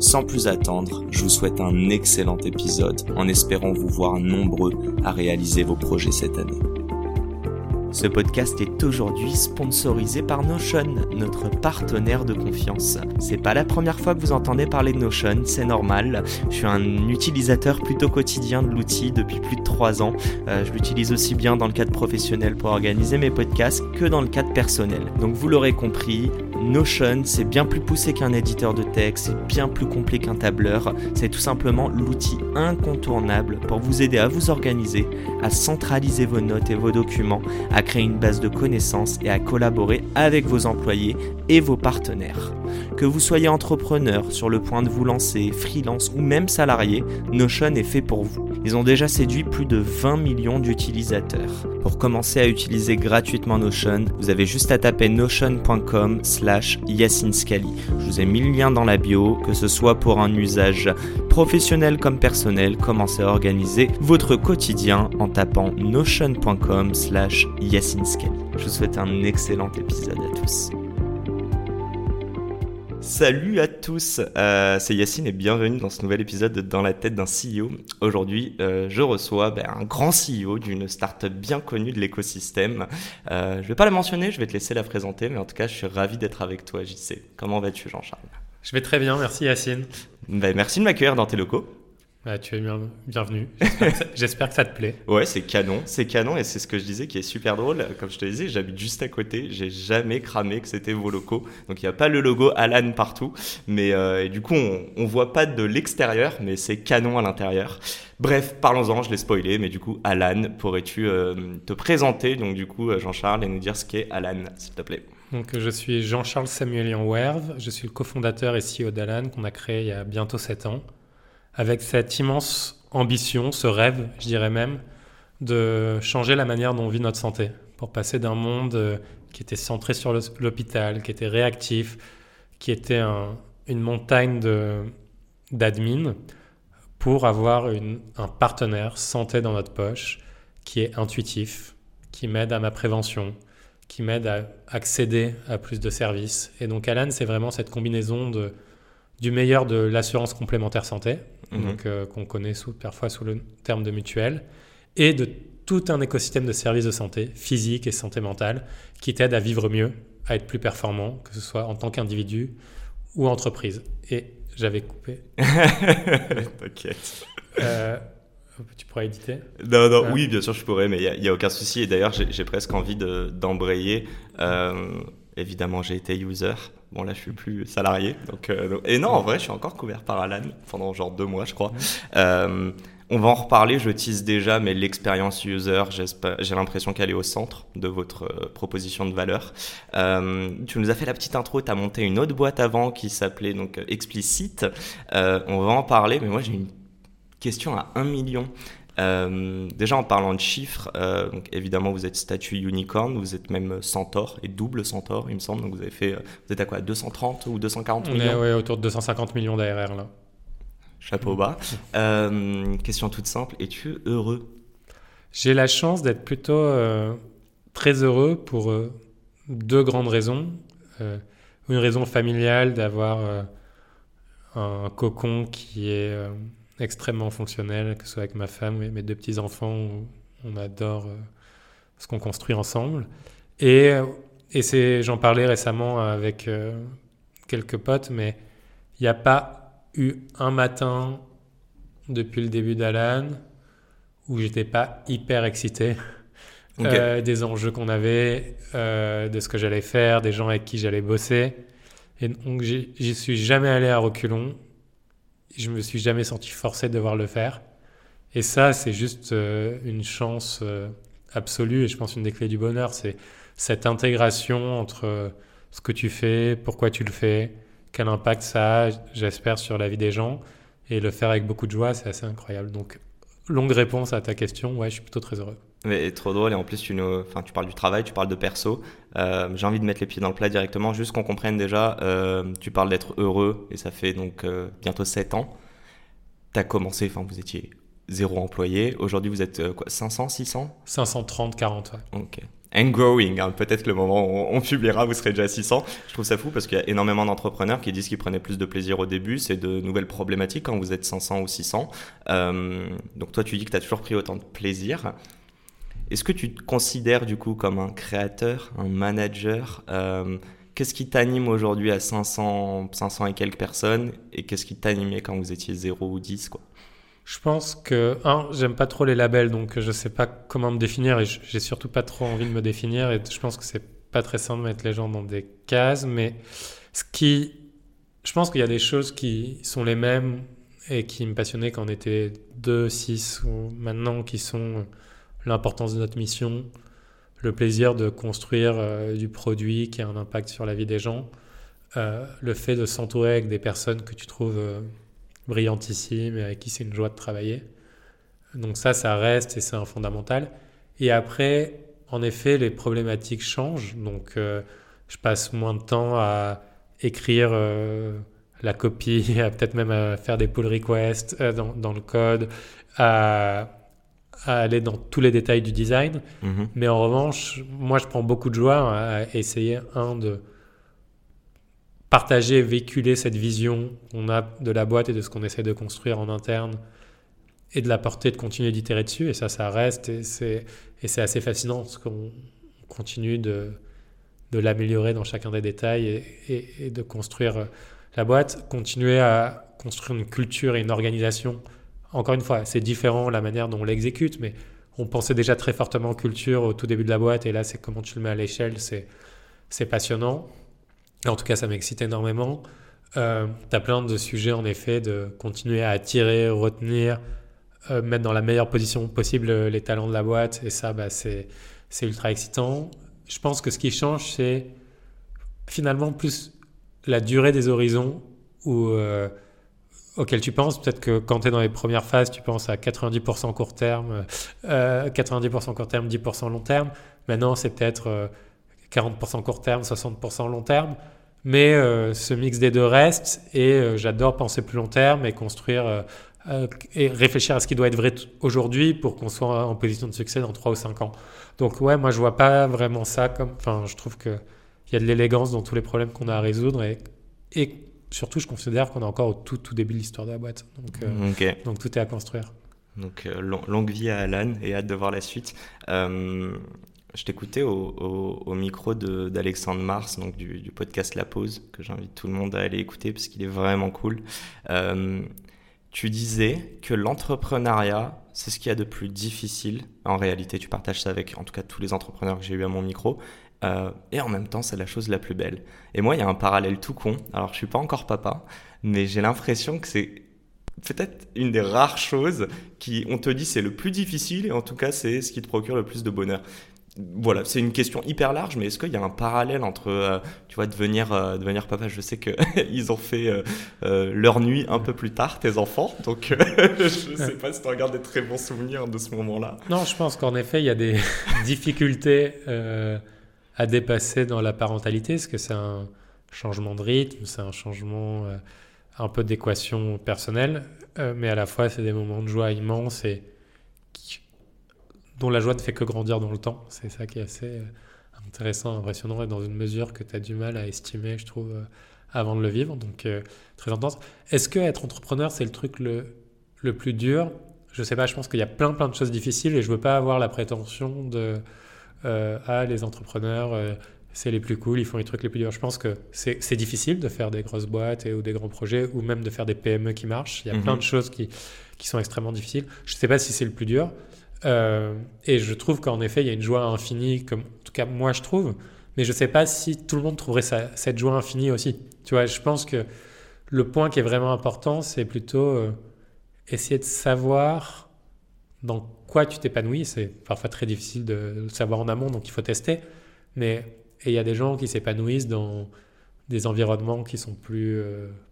Sans plus attendre, je vous souhaite un excellent épisode en espérant vous voir nombreux à réaliser vos projets cette année. Ce podcast est aujourd'hui sponsorisé par Notion, notre partenaire de confiance. C'est pas la première fois que vous entendez parler de Notion, c'est normal. Je suis un utilisateur plutôt quotidien de l'outil depuis plus de 3 ans. Euh, je l'utilise aussi bien dans le cadre professionnel pour organiser mes podcasts que dans le cadre personnel. Donc vous l'aurez compris, Notion, c'est bien plus poussé qu'un éditeur de texte, c'est bien plus complet qu'un tableur. C'est tout simplement l'outil incontournable pour vous aider à vous organiser, à centraliser vos notes et vos documents, à créer une base de connaissances et à collaborer avec vos employés et vos partenaires. Que vous soyez entrepreneur, sur le point de vous lancer, freelance ou même salarié, Notion est fait pour vous. Ils ont déjà séduit plus de 20 millions d'utilisateurs. Pour commencer à utiliser gratuitement Notion, vous avez juste à taper notion.com slash Je vous ai mis le lien dans la bio, que ce soit pour un usage professionnel comme personnel, commencez à organiser votre quotidien en tapant notion.com slash Je vous souhaite un excellent épisode à tous. Salut à tous, euh, c'est Yacine et bienvenue dans ce nouvel épisode de Dans la tête d'un CEO. Aujourd'hui, euh, je reçois ben, un grand CEO d'une startup bien connue de l'écosystème. Euh, je ne vais pas la mentionner, je vais te laisser la présenter, mais en tout cas, je suis ravi d'être avec toi, JC. Comment vas-tu, Jean-Charles? Je vais très bien, merci Yacine. Ben, merci de m'accueillir dans tes locaux. Bah, tu es bienvenu. J'espère que, ça te plaît. Ouais, c'est canon, c'est canon et c'est ce que je disais qui est super drôle. Comme je te disais, j'habite juste à côté. J'ai jamais cramé que c'était vos locaux. Donc il n'y a pas le logo Alan partout, mais euh, et du coup on, on voit pas de l'extérieur, mais c'est canon à l'intérieur. Bref, parlons-en. Je l'ai spoilé, mais du coup Alan, pourrais-tu euh, te présenter? Donc du coup Jean-Charles et nous dire ce qu'est Alan, s'il te plaît. Donc, je suis Jean-Charles Samuelian Werve, je suis le cofondateur et CEO d'Alan qu'on a créé il y a bientôt 7 ans avec cette immense ambition, ce rêve, je dirais même, de changer la manière dont on vit notre santé, pour passer d'un monde euh, qui était centré sur l'hôpital, qui était réactif, qui était une montagne d'admin, pour avoir un partenaire santé dans notre poche, qui est intuitif, qui m'aide à ma prévention, qui m'aide à accéder à plus de services. Et donc Alan, c'est vraiment cette combinaison du meilleur de l'assurance complémentaire santé, Mhm. donc euh, qu'on connaît sous, parfois sous le terme de mutuelle, et de tout un écosystème de services de santé, physique et santé mentale, qui t'aide à vivre mieux, à être plus performant, que ce soit en tant qu'individu ou entreprise. Et j'avais coupé. T'inquiète. Euh, tu pourrais éditer? Non, non, oui, bien sûr, je pourrais, mais il n'y a, aucun souci. Et d'ailleurs, j'ai presque envie d'embrayer. Euh, évidemment, j'ai été user. Bon, là, je suis plus salarié. Donc, euh, et non, en vrai, je suis encore couvert par Alan pendant genre deux mois, je crois. Euh, on va en reparler, je tease déjà, mais l'expérience user, j'ai l'impression qu'elle est au centre de votre euh, proposition de valeur. tu nous as fait la petite intro, tu as monté une autre boîte avant qui s'appelait donc Explicit. on va en parler, mais moi j'ai une question à un million. Euh, déjà en parlant de chiffres, euh, donc évidemment vous êtes statut unicorn, vous êtes même centaure et double centaure il me semble, donc vous avez fait, euh, vous êtes à quoi 230 ou 240 On millions est autour de 250 millions d'ARR là. Chapeau bas. question toute simple, es-tu heureux? J'ai la chance d'être plutôt très heureux pour deux grandes raisons. une raison familiale d'avoir un cocon qui est extrêmement fonctionnel, que ce soit avec ma femme et mes deux petits-enfants, on adore euh, ce qu'on construit ensemble. Et, euh, et c'est, j'en parlais récemment avec euh, quelques potes, mais il n'y a pas eu un matin depuis le début d'Alan où j'étais pas hyper excité des enjeux qu'on avait, de ce que j'allais faire, des gens avec qui j'allais bosser. Et donc j'y suis jamais allé à reculons je me suis jamais senti forcé de devoir le faire. Et ça, c'est juste euh, une chance euh, absolue et je pense une des clés du bonheur, c'est cette intégration entre euh, ce que tu fais, pourquoi tu le fais, quel impact ça a, j'espère, sur la vie des gens. Et le faire avec beaucoup de joie, c'est assez incroyable. Donc, longue réponse à ta question, ouais, je suis plutôt très heureux. Mais trop drôle et en plus tu, nous, enfin, tu parles du travail, tu parles de perso. Euh, j'ai envie de mettre les pieds dans le plat directement, juste qu'on comprenne déjà. Euh, tu parles d'être heureux et ça fait donc euh, bientôt 7 ans. Tu as commencé, enfin vous étiez zéro employé. Aujourd'hui vous êtes quoi 500, 600 530, 40. Ouais. Ok and growing. Hein. Peut-être que le moment où on publiera, vous serez déjà à 600. Je trouve ça fou parce qu'il y a énormément d'entrepreneurs qui disent qu'ils prenaient plus de plaisir au début. C'est de nouvelles problématiques quand vous êtes 500 ou 600. Euh, donc toi, tu dis que tu as toujours pris autant de plaisir. Est-ce que tu te considères du coup comme un créateur, un manager euh, Qu'est-ce qui t'anime aujourd'hui à 500, 500 et quelques personnes Et qu'est-ce qui t'animait quand vous étiez 0 ou 10 quoi? Je pense que, un, j'aime pas trop les labels, donc je sais pas comment me définir et j'ai surtout pas trop envie de me définir. Et je pense que c'est pas très simple de mettre les gens dans des cases, mais ce qui. Je pense qu'il y a des choses qui sont les mêmes et qui me passionnaient quand on était 2, 6 ou maintenant qui sont l'importance de notre mission, le plaisir de construire euh, du produit qui a un impact sur la vie des gens, euh, le fait de s'entourer avec des personnes que tu trouves. Euh, brillantissime et avec qui c'est une joie de travailler. Donc ça, ça reste et c'est un fondamental. Et après, en effet, les problématiques changent. Donc euh, je passe moins de temps à écrire la copie, à peut-être même à faire des pull requests dans, dans, le code, à, à, aller dans tous les détails du design. Mm-hmm. Mais en revanche, moi, je prends beaucoup de joie à essayer, un, de partager, véhiculer cette vision qu'on a de la boîte et de ce qu'on essaie de construire en interne et de la porter, de continuer d'itérer dessus. Et ça, ça reste et c'est, assez fascinant parce qu'on continue de, de l'améliorer dans chacun des détails et, et, de construire la boîte, continuer à construire une culture et une organisation. Encore une fois, c'est différent la manière dont on l'exécute, mais on pensait déjà très fortement culture au tout début de la boîte et là, c'est comment tu le mets à l'échelle, c'est, passionnant. En tout cas, ça m'excite énormément. Euh, tu as plein de sujets, en effet, de continuer à attirer, retenir, euh, mettre dans la meilleure position possible euh, les talents de la boîte. Et ça, bah, c'est ultra excitant. Je pense que ce qui change, c'est finalement plus la durée des horizons où, auxquels tu penses. Peut-être que quand tu es dans les premières phases, tu penses à 90% court terme, 90% court terme, 10% long terme. Maintenant, c'est peut-être 40% court terme, 60% long terme. Mais euh, ce mix des deux reste et euh, j'adore penser plus long terme et construire euh, et réfléchir à ce qui doit être vrai aujourd'hui pour qu'on soit en position de succès dans 3 ou 5 ans. Donc ouais, moi je vois pas vraiment ça comme... Enfin, je trouve qu'il y a de l'élégance dans tous les problèmes qu'on a à résoudre et surtout je considère qu'on est encore au tout, tout début de l'histoire de la boîte. Donc, donc tout est à construire. Donc longue vie à Alan et hâte de voir la suite. Je t'écoutais au, micro d'Alexandre Mars, donc du, podcast La Pause, que j'invite tout le monde à aller écouter parce qu'il est vraiment cool. Euh, tu disais que l'entrepreneuriat, c'est ce qu'il y a de plus difficile. En réalité, tu partages ça avec, en tout cas, tous les entrepreneurs que j'ai eu à mon micro. Euh, et en même temps, c'est la chose la plus belle. Et moi, il y a un parallèle tout con. Alors, je suis pas encore papa, mais j'ai l'impression que c'est peut-être une des rares choses qui, on te dit, c'est le plus difficile et en tout cas, c'est ce qui te procure le plus de bonheur voilà, c'est une question hyper large, mais est-ce qu'il y a un parallèle entre, euh, tu vois, devenir, euh, devenir papa? Je sais qu'ils ont fait euh, leur nuit un peu plus tard, tes enfants, donc je ne sais pas si tu regardes des très bons souvenirs de ce moment-là. Non, je pense qu'en effet, il y a des difficultés à dépasser dans la parentalité, parce que c'est un changement de rythme, c'est un changement un peu d'équation personnelle, mais à la fois, c'est des moments de joie immenses et dont la joie ne fait que grandir dans le temps. C'est ça qui est assez euh, intéressant, impressionnant et dans une mesure que tu as du mal à estimer, je trouve, euh, avant de le vivre. Donc, euh, très intense. Est-ce que être entrepreneur, c'est le truc le, le plus dur? Je sais pas, je pense qu'il y a plein, plein de choses difficiles et je veux pas avoir la prétention de Ah, les entrepreneurs, c'est les plus cool, ils font les trucs les plus durs. Je pense que c'est difficile de faire des grosses boîtes et, ou des grands projets ou même de faire des PME qui marchent. Il y a plein mhm. de choses qui, qui sont extrêmement difficiles. Je sais pas si c'est le plus dur. Euh, et je trouve qu'en effet, il y a une joie infinie, comme en tout cas moi je trouve, mais je ne sais pas si tout le monde trouverait cette joie infinie aussi. Tu vois, je pense que le point qui est vraiment important, c'est plutôt euh, essayer de savoir dans quoi tu t'épanouis. C'est parfois très difficile de savoir en amont, donc il faut tester. Mais il y a des gens qui s'épanouissent dans des environnements qui sont plus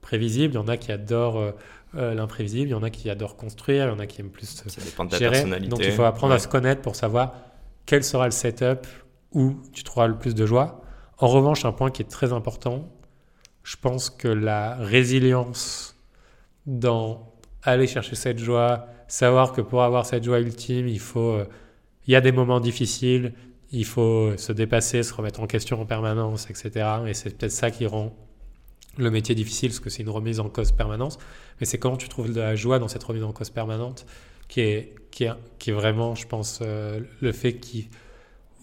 prévisibles. Il y en a qui adorent l'imprévisible, il y en a qui adorent construire, il y en a qui aiment plus Ça dépend de ta gérer. personnalité. Donc il faut apprendre à se connaître pour savoir quel sera le setup où tu trouveras le plus de joie. En revanche, un point qui est très important, je pense que la résilience dans aller chercher cette joie, savoir que pour avoir cette joie ultime, il faut, euh, y a des moments difficiles, il faut se dépasser, se remettre en question en permanence, etc. Et c'est peut-être ça qui rend le métier difficile, parce que c'est une remise en cause permanente. Mais c'est comment tu trouves de la joie dans cette remise en cause permanente qui est, qui est, qui est vraiment, je pense, euh, le fait qui,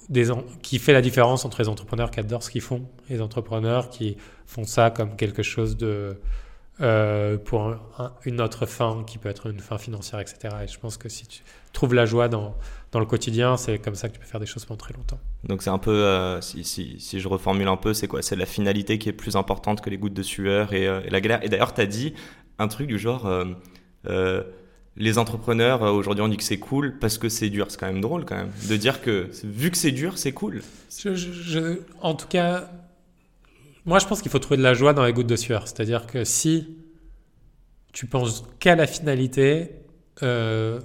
des, qui fait la différence entre les entrepreneurs qui adorent ce qu'ils font et les entrepreneurs qui font ça comme quelque chose de euh, pour une autre fin qui peut être une fin financière, etc. Et je pense que si tu trouves la joie dans, dans le quotidien, c'est comme ça que tu peux faire des choses pendant très longtemps. Donc c'est un peu, euh, si, si, si, je reformule un peu, c'est quoi? C'est la finalité qui est plus importante que les gouttes de sueur et, euh, et la galère. Et d'ailleurs, tu as dit un truc du genre, les entrepreneurs, aujourd'hui on dit que c'est cool parce que c'est dur. C'est quand même drôle quand même de dire que vu que c'est dur, c'est cool. Je, je, en tout cas, moi, je pense qu'il faut trouver de la joie dans les gouttes de sueur. C'est-à-dire que si tu penses qu'à la finalité, euh,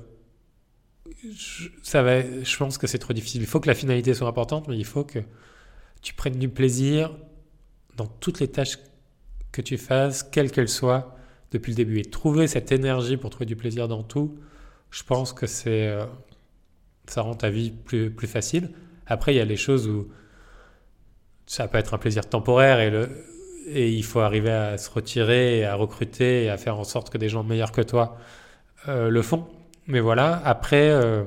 je, ça va, je pense que c'est trop difficile. Il faut que la finalité soit importante, mais il faut que tu prennes du plaisir dans toutes les tâches que tu fasses, quelles qu'elles soient, depuis le début. Et trouver cette énergie pour trouver du plaisir dans tout, je pense que c'est, euh, ça rend ta vie plus, plus facile. Après, il y a les choses où ça peut être un plaisir temporaire et, le, et il faut arriver à se retirer, à recruter et à faire en sorte que des gens meilleurs que toi euh, le font. Mais voilà, après, euh,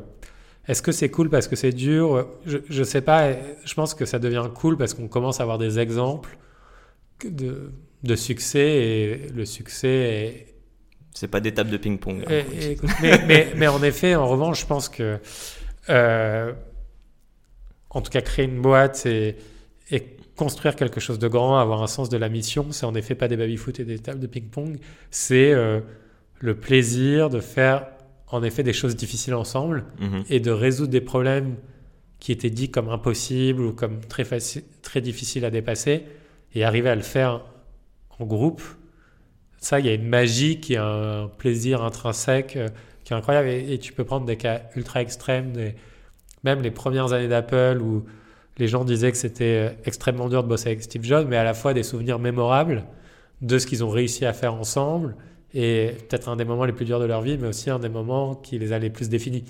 est-ce que c'est cool parce que c'est dur? Je, ne sais pas, je pense que ça devient cool parce qu'on commence à avoir des exemples de, de succès et le succès est... C'est pas d'étape de ping-pong. Hein, mais, mais, mais, en effet, en revanche, je pense que, euh, en tout cas, créer une boîte et construire quelque chose de grand, avoir un sens de la mission, c'est en effet pas des baby-foot et des tables de ping-pong, c'est euh, le plaisir de faire en effet des choses difficiles ensemble mhm. et de résoudre des problèmes qui étaient dits comme impossibles ou comme très, très difficiles à dépasser et arriver à le faire en groupe. Ça, il y a une magie qui a un plaisir intrinsèque euh, qui est incroyable et, tu peux prendre des cas ultra extrêmes, des, même les premières années d'Apple où les gens disaient que c'était euh, extrêmement dur de bosser avec Steve Jobs, mais à la fois des souvenirs mémorables de ce qu'ils ont réussi à faire ensemble et peut-être un des moments les plus durs de leur vie, mais aussi un des moments qui les a les plus définis.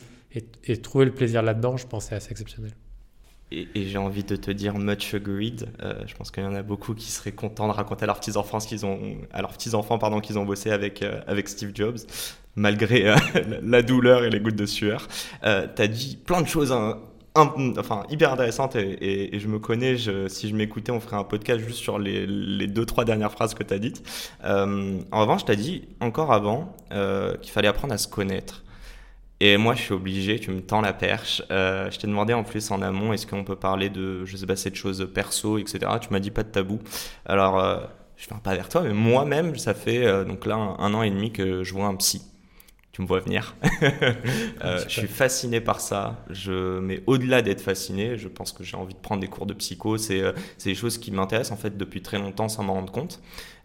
Et, trouver le plaisir là-dedans, je pense, c'est assez exceptionnel. Et, j'ai envie de te dire much agreed. Euh, je pense qu'il y en a beaucoup qui seraient contents de raconter à leurs petits enfants qu'ils ont, à leurs petits enfants pardon qu'ils ont bossé avec euh, avec Steve Jobs, malgré la douleur et les gouttes de sueur. Tu as dit plein de choses hein, enfin hyper intéressante et, je me connais, si je m'écoutais, on ferait un podcast juste sur les, les deux, trois dernières phrases que tu as dites. Euh, en revanche, tu as dit encore avant euh, qu'il fallait apprendre à se connaître. Et moi, je suis obligé, tu me tends la perche. Euh, je t'ai demandé en plus en amont, est-ce qu'on peut parler de, je sais pas, cette chose perso, etc. Tu m'as dit pas de tabou. Alors, je ne pas vers toi, mais moi-même, ça fait donc là un an et demi que je vois un psy tu me vois venir. euh, je suis fasciné par ça. Je, mais au-delà d'être fasciné, je pense que j'ai envie de prendre des cours de psycho. C'est euh, des choses qui m'intéressent en fait depuis très longtemps sans m'en rendre compte.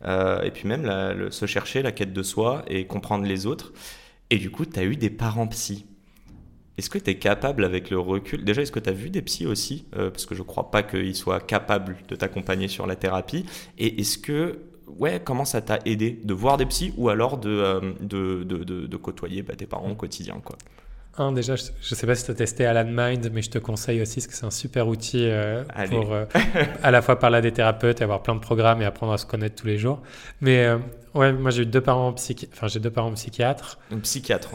Euh, et puis même la, le, se chercher, la quête de soi et comprendre les autres. Et du coup, tu as eu des parents psy. Est-ce que tu es capable avec le recul Déjà, est-ce que tu as vu des psys aussi? Euh, Parce que je ne crois pas qu'ils soient capables de t'accompagner sur la thérapie. Et est-ce que ouais, comment ça t'a aidé de voir des psys ou alors de, euh, de, de, de, côtoyer bah, tes parents au quotidien quoi? Un, déjà, je ne sais pas si tu as testé Alan Mind, mais je te conseille aussi parce que c'est un super outil euh, pour euh, à la fois parler à des thérapeutes et avoir plein de programmes et apprendre à se connaître tous les jours. Mais ouais, moi j'ai eu deux parents psychi... enfin j'ai deux parents psychiatres. Un psychiatre.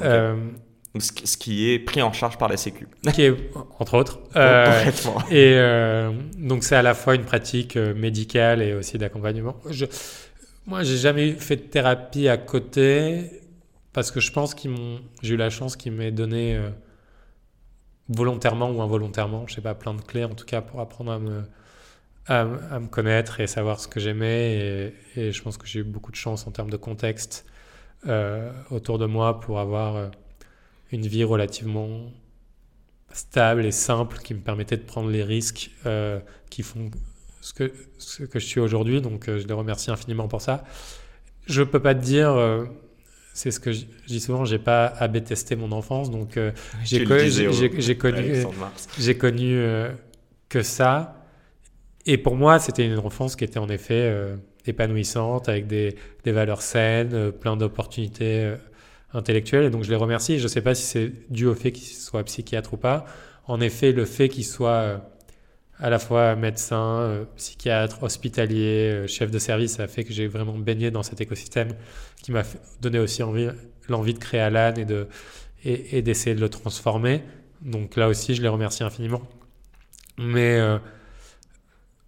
Ce qui est pris en charge par la Sécu. Qui est, entre autres. et donc, c'est à la fois une pratique médicale et aussi d'accompagnement. Je, moi, j'ai jamais fait de thérapie à côté parce que je pense qu'ils m'ont, j'ai eu la chance qu'ils m'aient donné euh, volontairement ou involontairement, je sais pas, plein de clés en tout cas pour apprendre à me, à, me connaître et savoir ce que j'aimais. Et, je pense que j'ai eu beaucoup de chance en termes de contexte euh, autour de moi pour avoir euh, une vie relativement stable et simple qui me permettait de prendre les risques qui font ce que, ce que je suis aujourd'hui, donc je les remercie infiniment pour ça. Je peux pas te dire, c'est ce que je, dis souvent, j'ai pas à tester mon enfance, donc j'ai connu, j'ai connu que ça. Et pour moi, c'était une enfance qui était en effet épanouissante, avec des, des valeurs saines, plein d'opportunités intellectuel. Et donc je les remercie. Je ne sais pas si c'est dû au fait qu'il soit psychiatre ou pas. En effet, le fait qu'il soit euh, à la fois médecin, euh, psychiatre, hospitalier, euh, chef de service, a fait que j'ai vraiment baigné dans cet écosystème qui m'a donné aussi envie, l'envie de créer Alan et de et, d'essayer de le transformer. Donc là aussi, je les remercie infiniment. Mais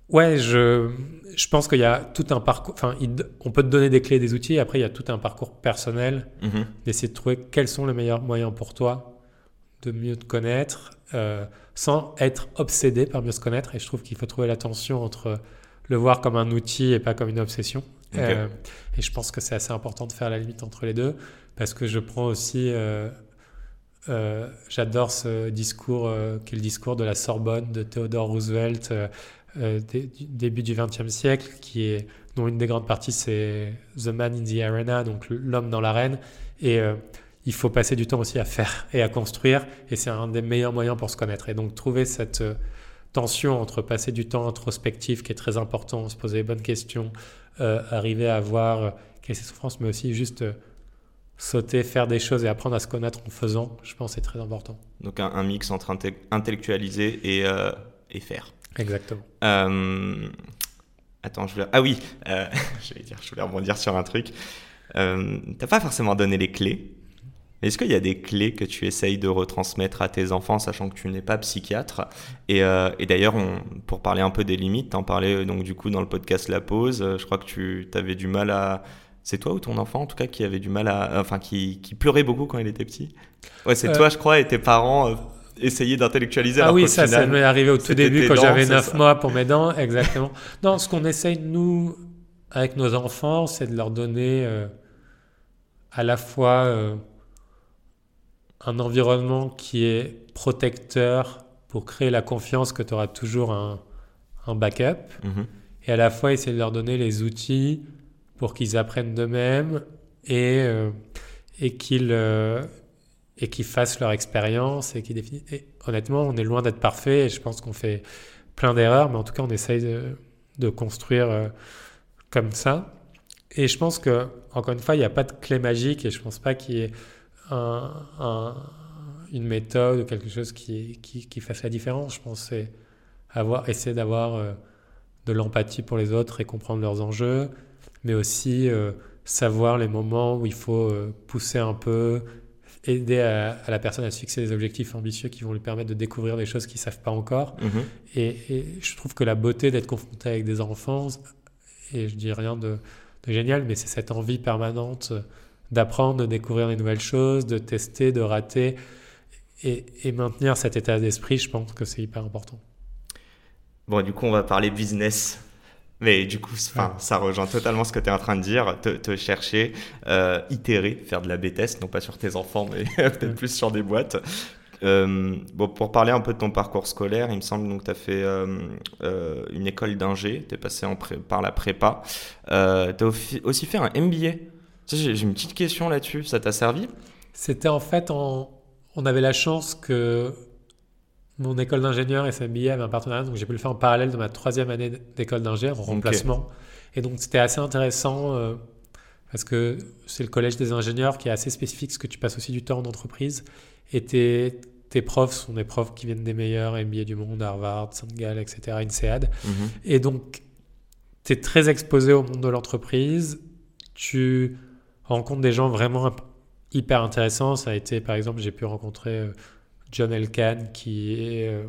Ouais, je, je pense qu'il y a tout un parcours. Enfin, on peut te donner des clés, des outils. après, il y a tout un parcours personnel mhm. d'essayer de trouver quels sont les meilleurs moyens pour toi de mieux te connaître, euh, sans être obsédé par mieux se connaître. Et je trouve qu'il faut trouver la tension entre le voir comme un outil et pas comme une obsession. Euh, et je pense que c'est assez important de faire la limite entre les deux, parce que je prends aussi. Euh, j'adore ce discours qui est le discours de la Sorbonne de Theodore Roosevelt euh, du début du XXe siècle, qui est, dont une des grandes parties c'est The Man in the Arena, donc l'homme dans l'arène. Et euh, il faut passer du temps aussi à faire et à construire, et c'est un des meilleurs moyens pour se connaître. Et donc trouver cette euh, tension entre passer du temps introspectif, qui est très important, se poser les bonnes questions, arriver à voir quelles sont ses souffrances, mais aussi juste sauter, faire des choses et apprendre à se connaître en faisant, je pense c'est très important. Donc un, mix entre intellectualiser et, et faire. Exactement. Euh, attends, je voulais... Ah oui, euh, dire, je voulais rebondir sur un truc. Euh, T'as pas forcément donné les clés. Est-ce qu'il y a des clés que tu essayes de retransmettre à tes enfants, sachant que tu n'es pas psychiatre? Et, euh, et d'ailleurs, pour parler un peu des limites, t'en parlais donc du coup dans le podcast La Pause. Je crois que tu avais du mal à. C'est toi ou ton enfant en tout cas qui avait du mal à, enfin qui, qui pleurait beaucoup quand il était petit? Ouais, c'est toi, je crois, et tes parents essayer d'intellectualiser. Ah oui, ça, ça m'est arrivé au tout début quand j'avais 9 mois pour mes dents, exactement. non, ce qu'on essaye, nous, avec nos enfants, c'est de leur donner euh, à la fois euh, un environnement qui est protecteur pour créer la confiance que tu auras toujours un, un backup, mhm. et à la fois essayer de leur donner les outils pour qu'ils apprennent d'eux-mêmes et, euh, et qu'ils et qui fassent leur expérience et qui définissent. Honnêtement, on est loin d'être parfait et je pense qu'on fait plein d'erreurs, mais en tout cas, on essaye de, construire euh, comme ça. Et je pense que, encore une fois, il n'y a pas de clé magique et je ne pense pas qu'il y ait un, un, une méthode ou quelque chose qui, fasse la différence. Je pense que avoir, essayer d'avoir euh, de l'empathie pour les autres et comprendre leurs enjeux, mais aussi euh, savoir les moments où il faut pousser un peu, aider à, la personne à se fixer des objectifs ambitieux qui vont lui permettre de découvrir des choses qu'ils ne savent pas encore. Mhm. Et, je trouve que la beauté d'être confronté avec des enfants, et je dis rien de, génial, mais c'est cette envie permanente d'apprendre, de découvrir des nouvelles choses, de tester, de rater, et, et maintenir cet état d'esprit, je pense que c'est hyper important. Bon, du coup, on va parler business. Mais du coup, ça rejoint totalement ce que tu es en train de dire, te, chercher, euh, itérer, faire de la B-test, non pas sur tes enfants, mais peut-être plus sur des boîtes. Euh, bon, pour parler un peu de ton parcours scolaire, il me semble que tu as fait euh, une école d'ingé, tu es passé en par la prépa. tu as aussi fait un MBA. J'ai une petite question là-dessus, ça t'a servi? C'était en fait, on avait la chance que mon école d'ingénieur SMBA avait un partenariat, donc j'ai pu le faire en parallèle de ma troisième année d'école d'ingénieur en remplacement. Et donc c'était assez intéressant euh, parce que c'est le collège des ingénieurs qui est assez spécifique, parce que tu passes aussi du temps en entreprise. Et tes, tes profs sont des profs qui viennent des meilleurs MBA du monde, Harvard, St. Gall, etc., INSEAD. Mhm. Et donc tu es très exposé au monde de l'entreprise. Tu rencontres des gens vraiment hyper intéressants. Ça a été, par exemple, j'ai pu rencontrer... Euh, John Elkann qui est euh,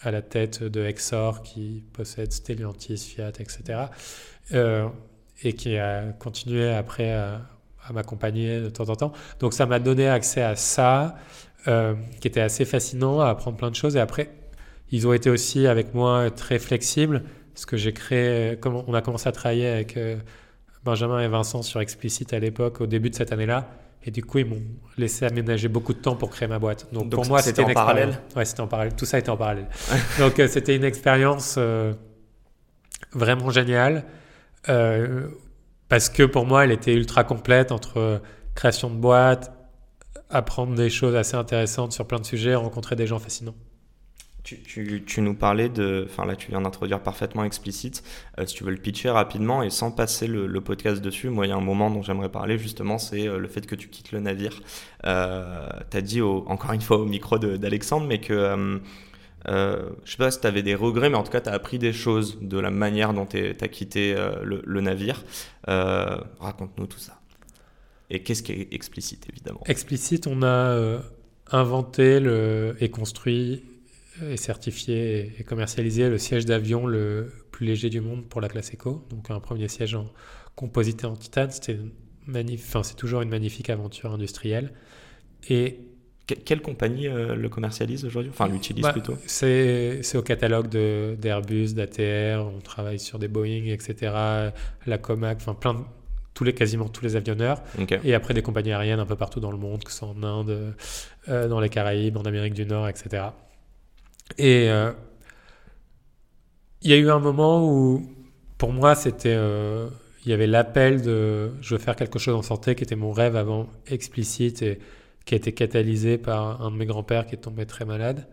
à la tête de Exor, qui possède Stellantis, Fiat, etc. Euh, et qui a continué après à, m'accompagner de temps en temps. Donc ça m'a donné accès à ça, euh, qui était assez fascinant, à apprendre plein de choses. Et après, ils ont été aussi avec moi très flexibles, parce que j'ai créé, on a commencé à travailler avec Benjamin et Vincent sur Explicit à l'époque, au début de cette année-là. Et du coup, ils m'ont laissé aménager beaucoup de temps pour créer ma boîte. Donc, pour moi, c'était en parallèle. Ouais, c'était en parallèle. Tout ça était en parallèle. Donc euh, c'était une expérience euh, vraiment géniale. parce que pour moi, elle était ultra complète entre création de boîte, apprendre des choses assez intéressantes sur plein de sujets, rencontrer des gens fascinants. Tu, nous parlais de, enfin là tu viens d'introduire parfaitement explicite, euh, si tu veux le pitcher rapidement et sans passer le, podcast dessus, moi il y a un moment dont j'aimerais parler justement, c'est euh, le fait que tu quittes le navire. Euh, tu as dit encore une fois au micro d'Alexandre, mais que euh, euh, je sais pas si tu avais des regrets, mais en tout cas tu as appris des choses de la manière dont tu as quitté le, le, navire. Raconte-nous tout ça. Et qu'est-ce qui est explicite évidemment? Explicite, on a inventé et construit et certifié et commercialisé le siège d'avion le plus léger du monde pour la classe Eco. Donc un premier siège en composité en titane. C'était enfin, c'est toujours une magnifique aventure industrielle. Et quelle compagnie euh, le commercialise aujourd'hui? Enfin, l'utilise bah, plutôt? C'est au catalogue d'Airbus, d'ATR, on travaille sur des Boeing, etc. La Comac, enfin plein tous les, quasiment tous les avionneurs. Et après des compagnies aériennes un peu partout dans le monde, que ce soit en Inde, euh, dans les Caraïbes, en Amérique du Nord, etc. Et euh, il y a eu un moment où, pour moi, c'était, euh, il y avait l'appel de je veux faire quelque chose en santé, qui était mon rêve avant explicite et qui a été catalysé par un de mes grands-pères qui est tombé très malade.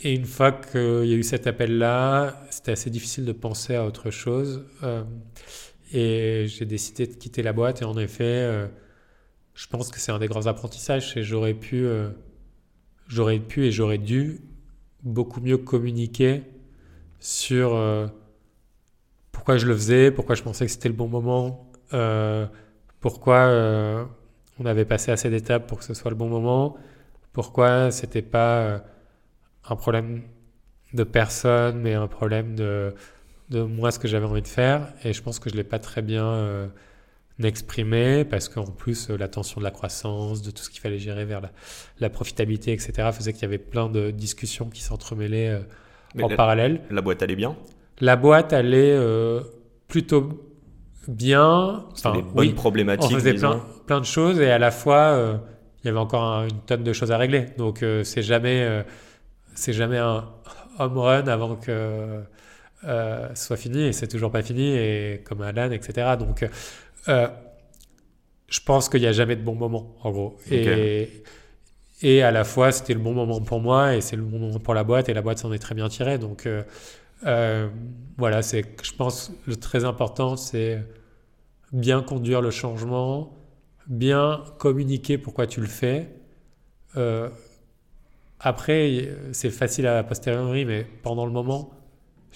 Et une fois qu'il y a eu cet appel-là, c'était assez difficile de penser à autre chose. Euh, et j'ai décidé de quitter la boîte. Et en effet, je pense que c'est un des grands apprentissages. Et j'aurais pu j'aurais pu et j'aurais dû beaucoup mieux communiquer sur euh, pourquoi je le faisais, pourquoi je pensais que c'était le bon moment, euh, pourquoi euh, on avait passé assez d'étapes pour que ce soit le bon moment, pourquoi c'était pas un problème de personne, mais un problème de, de moi, ce que j'avais envie de faire. Et je pense que je l'ai pas très bien n'exprimer parce qu'en plus euh, la tension de la croissance, de tout ce qu'il fallait gérer vers la, profitabilité, etc., faisait qu'il y avait plein de discussions qui s'entremêlaient euh, en parallèle. La boîte allait bien? La boîte allait euh, plutôt bien. Enfin, des bonnes problématiques. On faisait plein, plein, de choses et à la fois il y avait encore une tonne de choses à régler. Donc c'est jamais c'est jamais un home run avant que soit fini et c'est toujours pas fini et comme Alan, etc. Donc euh, je pense qu'il n'y a jamais de bon moment, en gros. Et, et à la fois, c'était le bon moment pour moi et c'est le bon moment pour la boîte et la boîte s'en est très bien tirée. Donc euh, euh, voilà, c'est, je pense le très important, c'est bien conduire le changement, bien communiquer pourquoi tu le fais. après, c'est facile à posteriori, mais pendant le moment,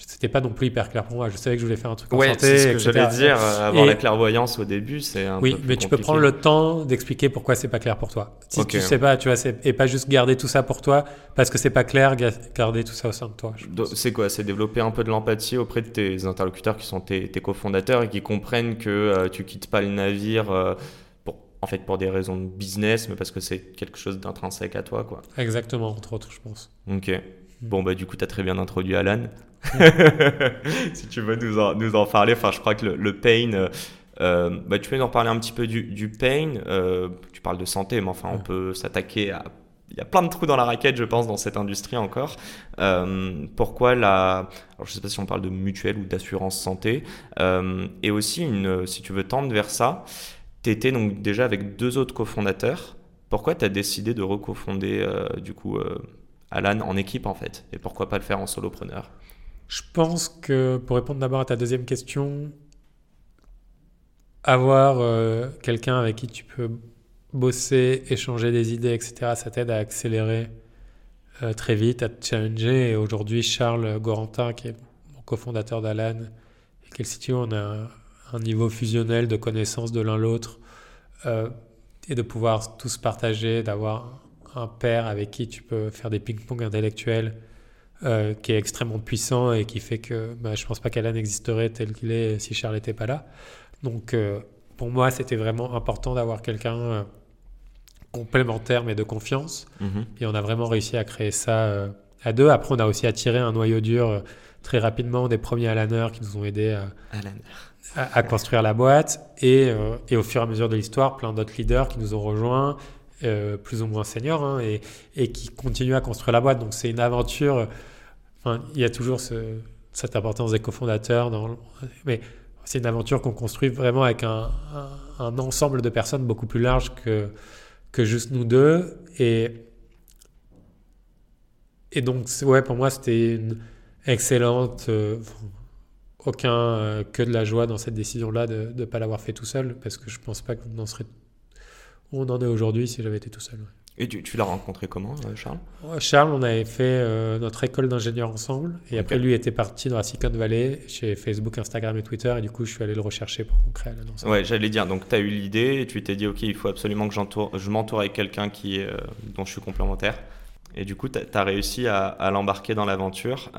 c'était pas non plus hyper clair pour moi. Je savais que je voulais faire un truc en ouais, santé. c'est ce que j'allais dire. Euh, avoir la clairvoyance au début, c'est un oui, peu mais tu peux prendre le temps d'expliquer pourquoi c'est pas clair pour toi. Si tu sais pas, tu vois, et pas juste garder tout ça pour toi parce que c'est pas clair, garder tout ça au sein de toi. C'est quoi? C'est développer un peu de l'empathie auprès de tes interlocuteurs qui sont tes, tes cofondateurs et qui comprennent que euh, tu quittes pas le navire. Euh, en fait, pour des raisons de business, mais parce que c'est quelque chose d'intrinsèque à toi, quoi. Exactement, entre autres, je pense. Ok. Bon, bah, du coup, tu as très bien introduit Alan. si tu veux nous en, nous en parler, enfin, je crois que le, pain, euh, euh, bah, tu peux nous en parler un petit peu du, du pain. Euh, tu parles de santé, mais enfin, on peut s'attaquer à. Il y a plein de trous dans la raquette, je pense, dans cette industrie encore. pourquoi la. Alors, je sais pas si on parle de mutuelle ou d'assurance santé. et aussi, une, si tu veux tendre vers ça, tu étais donc déjà avec deux autres cofondateurs. Pourquoi tu as décidé de recofonder, du coup, Alan en équipe, en fait Et pourquoi pas le faire en solopreneur? Je pense que pour répondre d'abord à ta deuxième question, avoir euh, quelqu'un avec qui tu peux bosser, échanger des idées, etc., ça t'aide à accélérer euh, très vite, à te challenger. Et aujourd'hui, Charles Gorantin, qui est mon cofondateur d'Alan, et qui est le on a un, niveau fusionnel de connaissances de l'un l'autre euh, et de pouvoir tous partager, d'avoir un père avec qui tu peux faire des ping-pong intellectuels euh, qui est extrêmement puissant et qui fait que bah, je pense pas qu'Alan existerait tel qu'il est si Charles n'était pas là. Donc euh, pour moi, c'était vraiment important d'avoir quelqu'un euh, complémentaire mais de confiance. Mhm. Et on a vraiment réussi à créer ça à deux. Après, on a aussi attiré un noyau dur très rapidement des premiers Alaners qui nous ont aidés à, à, construire la boîte. Et, et, au fur et à mesure de l'histoire, plein d'autres leaders qui nous ont rejoints. Plus ou moins seniors hein, et, qui continuent à construire la boîte. Donc c'est une aventure il y a toujours ce, cette importance des cofondateurs. Mais c'est une aventure qu'on construit vraiment avec un, ensemble de personnes beaucoup plus large que, juste nous deux. Et, donc, ouais, pour moi, c'était une excellente. Euh, aucun euh, que de la joie dans cette décision-là de ne pas l'avoir fait tout seul, parce que je pense pas qu'on en serait on en est aujourd'hui si j'avais été tout seul. Et tu, l'as rencontré comment, euh, Charles? Charles, on avait fait euh, notre école d'ingénieur ensemble. Et après, lui était parti dans la Silicon Valley, chez Facebook, Instagram et Twitter. Et du coup, je suis allé le rechercher pour qu'on crée l'annonce. Ouais, j'allais dire. Donc, tu as eu l'idée et tu t'es dit, OK, il faut absolument que je m'entoure avec quelqu'un qui euh, dont je suis complémentaire. Et du coup, tu as, réussi à, l'embarquer dans l'aventure.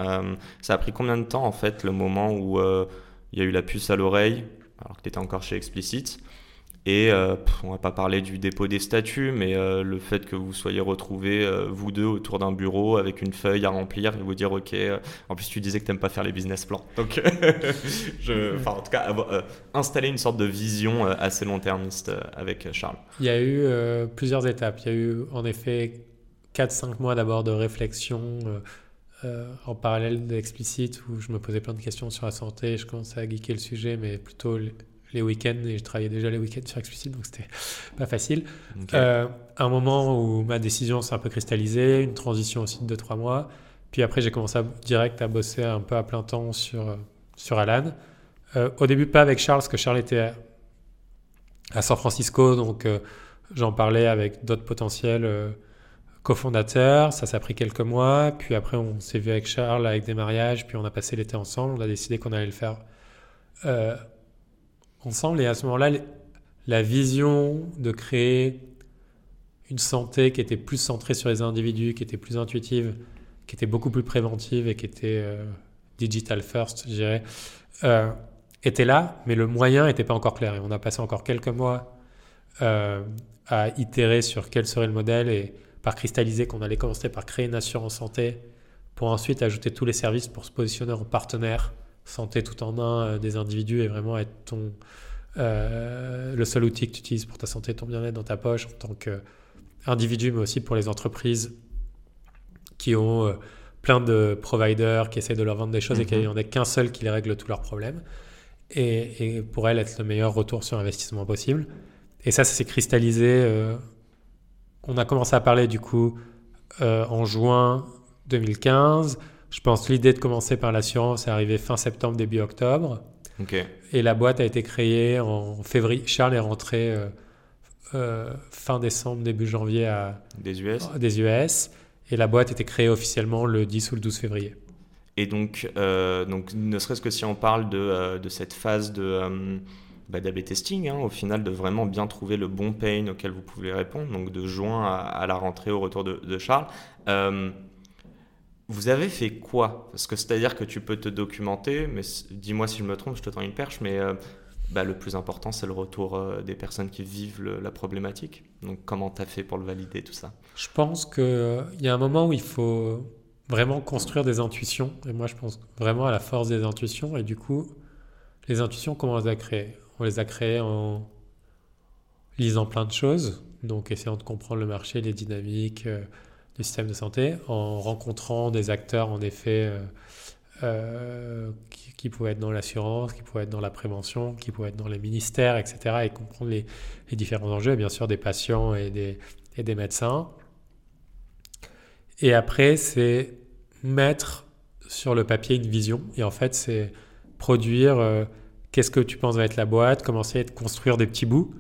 ça a pris combien de temps, en fait, le moment où il y a eu la puce à l'oreille, alors que tu étais encore chez Explicit? Et euh, on va pas parler du dépôt des statuts, mais euh, le fait que vous soyez retrouvés, euh, vous deux, autour d'un bureau avec une feuille à remplir et vous dire, OK, en plus tu disais que tu n'aimes pas faire les business plans. Donc, en tout cas, installer une sorte de vision assez long-termiste avec Charles. Il y a eu plusieurs étapes. Il y a eu en effet 4-5 mois d'abord de réflexion. en parallèle d'explicite où je me posais plein de questions sur la santé, je commençais à geeker le sujet, mais plutôt les week-ends et je travaillais déjà les week-ends sur Explicit, donc c'était pas facile. Euh, un moment où ma décision s'est un peu cristallisée, une transition aussi de 2-3 mois. Puis après, j'ai commencé à, direct à bosser un peu à plein temps sur, sur Alan. Euh, au début, pas avec Charles, parce que Charles était à, San Francisco, donc euh, j'en parlais avec d'autres potentiels cofondateurs. Ça, ça a pris quelques mois. Puis après, on s'est vu avec Charles, avec des mariages, puis on a passé l'été ensemble. On a décidé qu'on allait le faire ensemble. Et à ce moment-là, la vision de créer une santé qui était plus centrée sur les individus, qui était plus intuitive, qui était beaucoup plus préventive et qui était euh, digital first, je dirais, euh, était là, mais le moyen n'était pas encore clair. Et on a passé encore quelques mois euh, à itérer sur quel serait le modèle et par cristalliser qu'on allait commencer par créer une assurance santé pour ensuite ajouter tous les services pour se positionner en partenaire santé tout en un euh, des individus et vraiment être ton, euh, le seul outil que tu utilises pour ta santé, ton bien-être dans ta poche en tant qu'individu, mais aussi pour les entreprises qui ont euh, plein de providers qui essaient de leur vendre des choses et qu'il n'y en a qu'un seul qui les règle tous leurs problèmes. Et, pour elles, être le meilleur retour sur investissement possible. Et ça, ça s'est cristallisé. on a commencé à parler du coup en juin 2015. Je pense que l'idée de commencer par l'assurance est arrivée fin septembre, début octobre. Et la boîte a été créée en février. Charles est rentré euh, euh, fin décembre, début janvier à, des US. des US. Et la boîte a été créée officiellement le 10 ou le 12 février. Et donc, euh, donc ne serait-ce que si on parle de, de cette phase de bah, d'AB testing, hein, au final, de vraiment bien trouver le bon pain auquel vous pouvez répondre, donc de juin à, la rentrée au retour de, de Charles. Vous avez fait quoi? Parce que c'est-à-dire que tu peux te documenter, mais dis-moi si je me trompe, je te tends une perche, mais euh, bah, le plus important, c'est le retour euh, des personnes qui vivent la problématique. Donc comment tu as fait pour le valider, tout ça? Je pense qu'il euh, y a un moment où il faut vraiment construire des intuitions. Et moi, je pense vraiment à la force des intuitions. Et du coup, les intuitions, comment on les a créées? On les a créées en lisant plein de choses, donc essayant de comprendre le marché, les dynamiques du système de santé en rencontrant des acteurs en effet euh, euh, qui, pouvaient être dans l'assurance, qui pouvaient être dans la prévention, qui pouvaient être dans les ministères, etc. et comprendre les, différents enjeux, et bien sûr des patients et des, et des médecins. Et après, c'est mettre sur le papier une vision. Et en fait, c'est produire euh, qu'est-ce que tu penses va être la boîte, commencer à construire des petits bouts.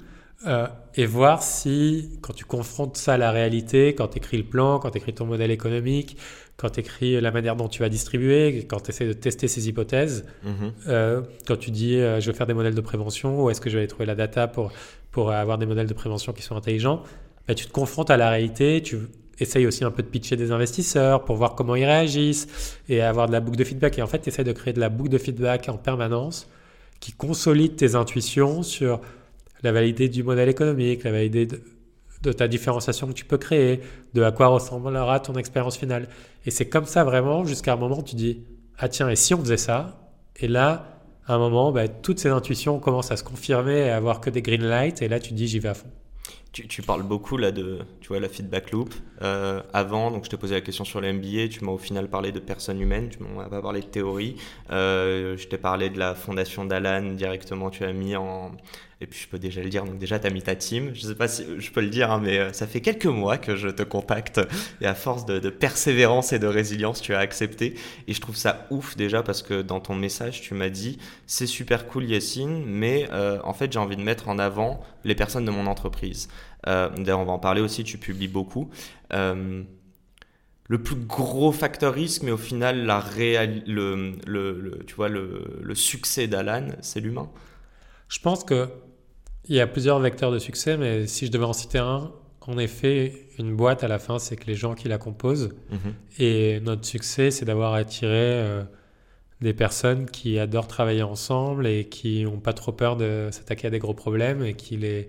Euh, et voir si, quand tu confrontes ça à la réalité, quand tu écris le plan, quand tu écris ton modèle économique, quand tu écris la manière dont tu vas distribuer, quand tu essaies de tester ces hypothèses, mhm. euh, quand tu dis euh, je vais faire des modèles de prévention, ou est-ce que je vais trouver la data pour, pour avoir des modèles de prévention qui sont intelligents, bah, tu te confrontes à la réalité, tu essayes aussi un peu de pitcher des investisseurs pour voir comment ils réagissent et avoir de la boucle de feedback. Et en fait, tu essaies de créer de la boucle de feedback en permanence qui consolide tes intuitions sur la validité du modèle économique, la validité de, ta différenciation que tu peux créer, de à quoi ressemblera ton expérience finale. Et c'est comme ça vraiment jusqu'à un moment où tu dis ah tiens et si on faisait ça? Et là, à un moment, bah, toutes ces intuitions commencent à se confirmer et à avoir que des green lights et là tu dis j'y vais à fond. Tu, parles beaucoup là de tu vois, la feedback loop. Euh, avant, donc je t'ai posé la question sur le MBA, tu m'as au final parlé de personnes humaines, tu m'as pas parlé de théorie. Euh, je t'ai parlé de la fondation d'Alan directement, tu as mis en, et puis je peux déjà le dire, donc déjà tu as mis ta team. Je sais pas si je peux le dire, hein, mais euh, ça fait quelques mois que je te contacte. Et à force de, persévérance et de résilience, tu as accepté. Et je trouve ça ouf déjà parce que dans ton message, tu m'as dit c'est super cool Yacine, mais euh, en fait j'ai envie de mettre en avant les personnes de mon entreprise. Euh, D'ailleurs on va en parler aussi, tu publies beaucoup. Le plus gros facteur risque, mais au final, la réal... le, le, tu vois, le succès d'Alan, c'est l'humain. Je pense que il y a plusieurs vecteurs de succès, mais si je devais en citer un, en effet, une boîte à la fin, c'est que les gens qui la composent. Mhm. Et notre succès, c'est d'avoir attiré euh, des personnes qui adorent travailler ensemble et qui n'ont pas trop peur de s'attaquer à des gros problèmes et qui les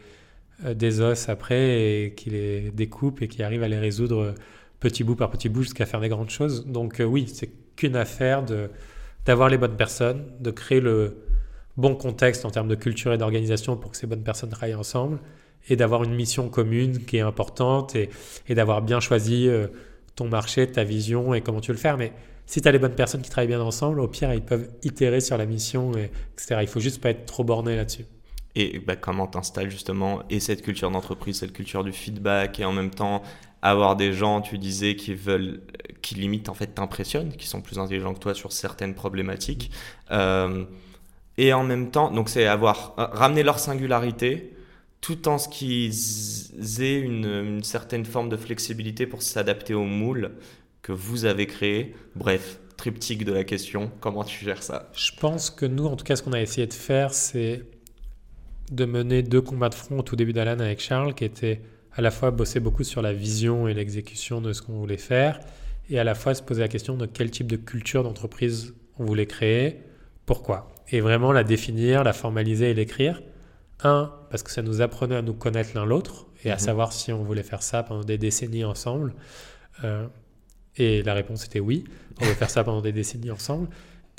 euh, désossent après et qui les découpent et qui arrivent à les résoudre petit bout par petit bout jusqu'à faire des grandes choses. Donc euh, oui, c'est qu'une affaire de d'avoir les bonnes personnes, de créer le, bon contexte en termes de culture et d'organisation pour que ces bonnes personnes travaillent ensemble et d'avoir une mission commune qui est importante et, d'avoir bien choisi euh, ton marché, ta vision et comment tu veux le faire. Mais si tu as les bonnes personnes qui travaillent bien ensemble, au pire, ils peuvent itérer sur la mission, et, etc. Il faut juste pas être trop borné là-dessus. Et bah, comment t'installes justement et cette culture d'entreprise, cette culture du feedback et en même temps avoir des gens, tu disais, qui veulent, qui limite en fait t'impressionnent, qui sont plus intelligents que toi sur certaines problématiques. Euh, et en même temps, donc c'est avoir euh, ramené leur singularité tout en ce qu'ils aient une, certaine forme de flexibilité pour s'adapter au moule que vous avez créé. Bref, triptyque de la question, comment tu gères ça? Je pense que nous, en tout cas, ce qu'on a essayé de faire, c'est de mener deux combats de front au tout début d'Alan avec Charles, qui était à la fois bosser beaucoup sur la vision et l'exécution de ce qu'on voulait faire, et à la fois se poser la question de quel type de culture d'entreprise on voulait créer, pourquoi? Et vraiment la définir, la formaliser et l'écrire. Un, parce que ça nous apprenait à nous connaître l'un l'autre et à mhm. savoir si on voulait faire ça pendant des décennies ensemble. Euh, et la réponse était oui, on veut faire ça pendant des décennies ensemble.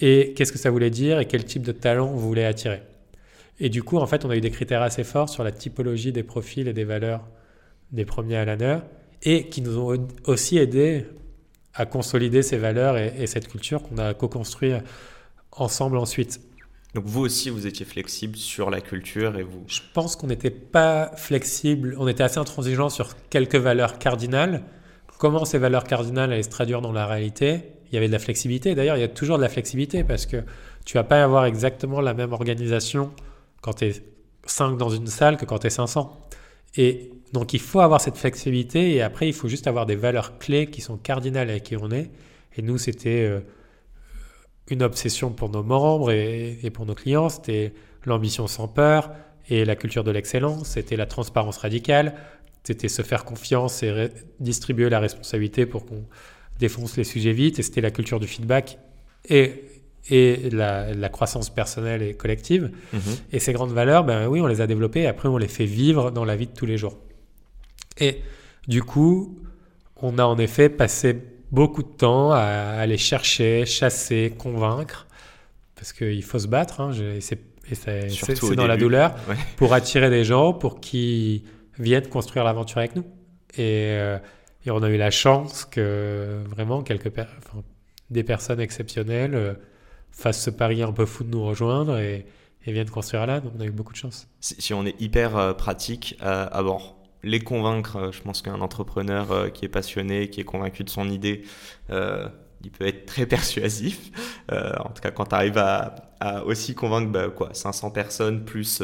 Et qu'est-ce que ça voulait dire et quel type de talent on voulait attirer? Et du coup, en fait, on a eu des critères assez forts sur la typologie des profils et des valeurs des premiers à et qui nous ont aussi aidé à consolider ces valeurs et, et cette culture qu'on a co-construit ensemble ensuite. Donc vous aussi, vous étiez flexible sur la culture et vous... Je pense qu'on n'était pas flexible, on était assez intransigeant sur quelques valeurs cardinales. Comment ces valeurs cardinales allaient se traduire dans la réalité? Il y avait de la flexibilité. D'ailleurs, il y a toujours de la flexibilité parce que tu vas pas avoir exactement la même organisation quand tu es 5 dans une salle que quand tu es 500. Et donc il faut avoir cette flexibilité et après il faut juste avoir des valeurs clés qui sont cardinales avec qui on est. Et nous, c'était... Euh, une obsession pour nos membres et, pour nos clients, c'était l'ambition sans peur et la culture de l'excellence, c'était la transparence radicale, c'était se faire confiance et distribuer la responsabilité pour qu'on défonce les sujets vite, et c'était la culture du feedback et, et la, croissance personnelle et collective. Mhm. Et ces grandes valeurs, ben oui, on les a développées et après on les fait vivre dans la vie de tous les jours. Et du coup, on a en effet passé beaucoup de temps à aller chercher, chasser, convaincre, parce qu'il faut se battre, hein, c'est dans la douleur, pour attirer des gens pour qu'ils viennent construire l'aventure avec nous. Et, euh, et, on a eu la chance que vraiment quelques des personnes exceptionnelles euh, fassent ce pari un peu fou de nous rejoindre et, et viennent construire là. Donc on a eu beaucoup de chance. Si, on est hyper euh, pratique, à bord les convaincre. Euh, je pense qu'un entrepreneur euh, qui est passionné, qui est convaincu de son idée, euh, il peut être très persuasif. en tout cas, quand tu arrives à, aussi convaincre bah, quoi, 500 personnes plus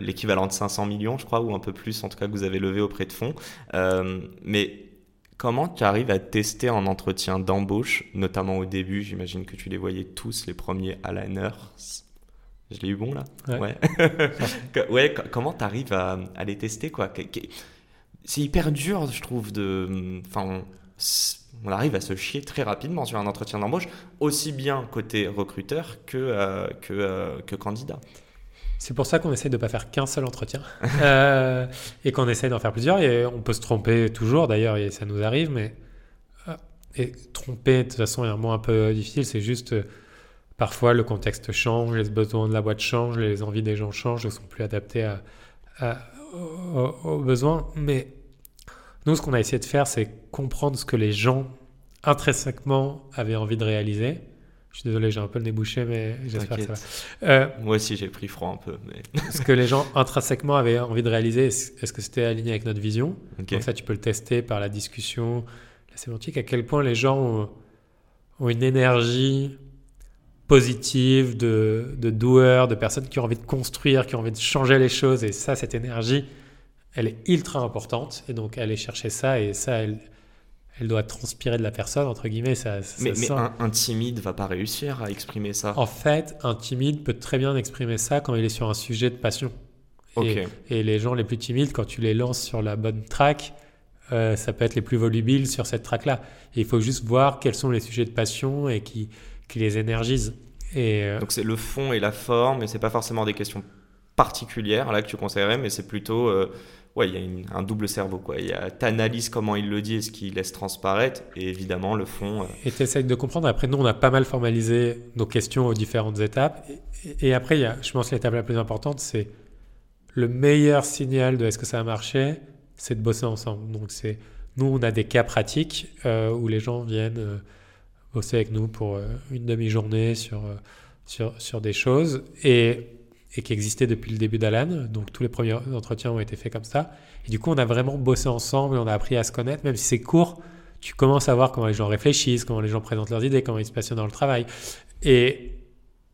l'équivalent de 500 millions, je crois, ou un peu plus, en tout cas, que vous avez levé auprès de fonds. mais comment tu arrives à tester en entretien d'embauche, notamment au début J'imagine que tu les voyais tous, les premiers à je l'ai eu bon là Ouais. Ouais, comment tu arrives à, les tester quoi? C'est hyper dur, je trouve, de. Enfin, on, arrive à se chier très rapidement sur un entretien d'embauche, aussi bien côté recruteur que, euh, que, euh, que candidat. C'est pour ça qu'on essaie de ne pas faire qu'un seul entretien euh, et qu'on essaie d'en faire plusieurs. Et on peut se tromper toujours d'ailleurs, et ça nous arrive, mais et tromper de toute façon est un mot un peu difficile. C'est juste Parfois, le contexte change, les besoins de la boîte changent, les envies des gens changent, ne sont plus adaptés à, aux, besoins. Mais nous, ce qu'on a essayé de faire, c'est comprendre ce que les gens intrinsèquement avaient envie de réaliser. Je suis désolé, j'ai un peu le nez bouché, mais j'espère que ça va. Euh, Moi aussi, j'ai pris froid un peu. Mais... ce que les gens intrinsèquement avaient envie de réaliser, est-ce que c'était aligné avec notre vision? Donc ça, tu peux le tester par la discussion, la sémantique, à quel point les gens ont, ont une énergie positive, de, de doueurs, de personnes qui ont envie de construire, qui ont envie de changer les choses. Et ça, cette énergie, elle est ultra importante. Et donc, aller chercher ça, et ça, elle, elle doit transpirer de la personne, entre guillemets. Ça, mais, mais un, un, timide va pas réussir à exprimer ça. En fait, un timide peut très bien exprimer ça quand il est sur un sujet de passion. Et, et les gens les plus timides, quand tu les lances sur la bonne track, euh, ça peut être les plus volubiles sur cette track-là. il faut juste voir quels sont les sujets de passion et qui, qui les énergise. Et, euh, Donc c'est le fond et la forme, et c'est pas forcément des questions particulières là que tu conseillerais, mais c'est plutôt euh, ouais, il y a un double cerveau quoi. Il y a t'analyses comment il le dit et ce qu'il laisse transparaître, et évidemment le fond. Euh, et tu essaies de comprendre. Après nous on a pas mal formalisé nos questions aux différentes étapes, et, après il y a, je pense l'étape la plus importante c'est le meilleur signal de est-ce que ça a marché, c'est de bosser ensemble. Donc c'est nous on a des cas pratiques où les gens viennent bosser avec nous pour euh, une demi-journée sur, euh, sur, sur des choses et, et qui existaient depuis le début d'Alan. Donc tous les premiers entretiens ont été faits comme ça. Et du coup, on a vraiment bossé ensemble, on a appris à se connaître, même si c'est court. Tu commences à voir comment les gens réfléchissent, comment les gens présentent leurs idées, comment ils se passionnent dans le travail. Et,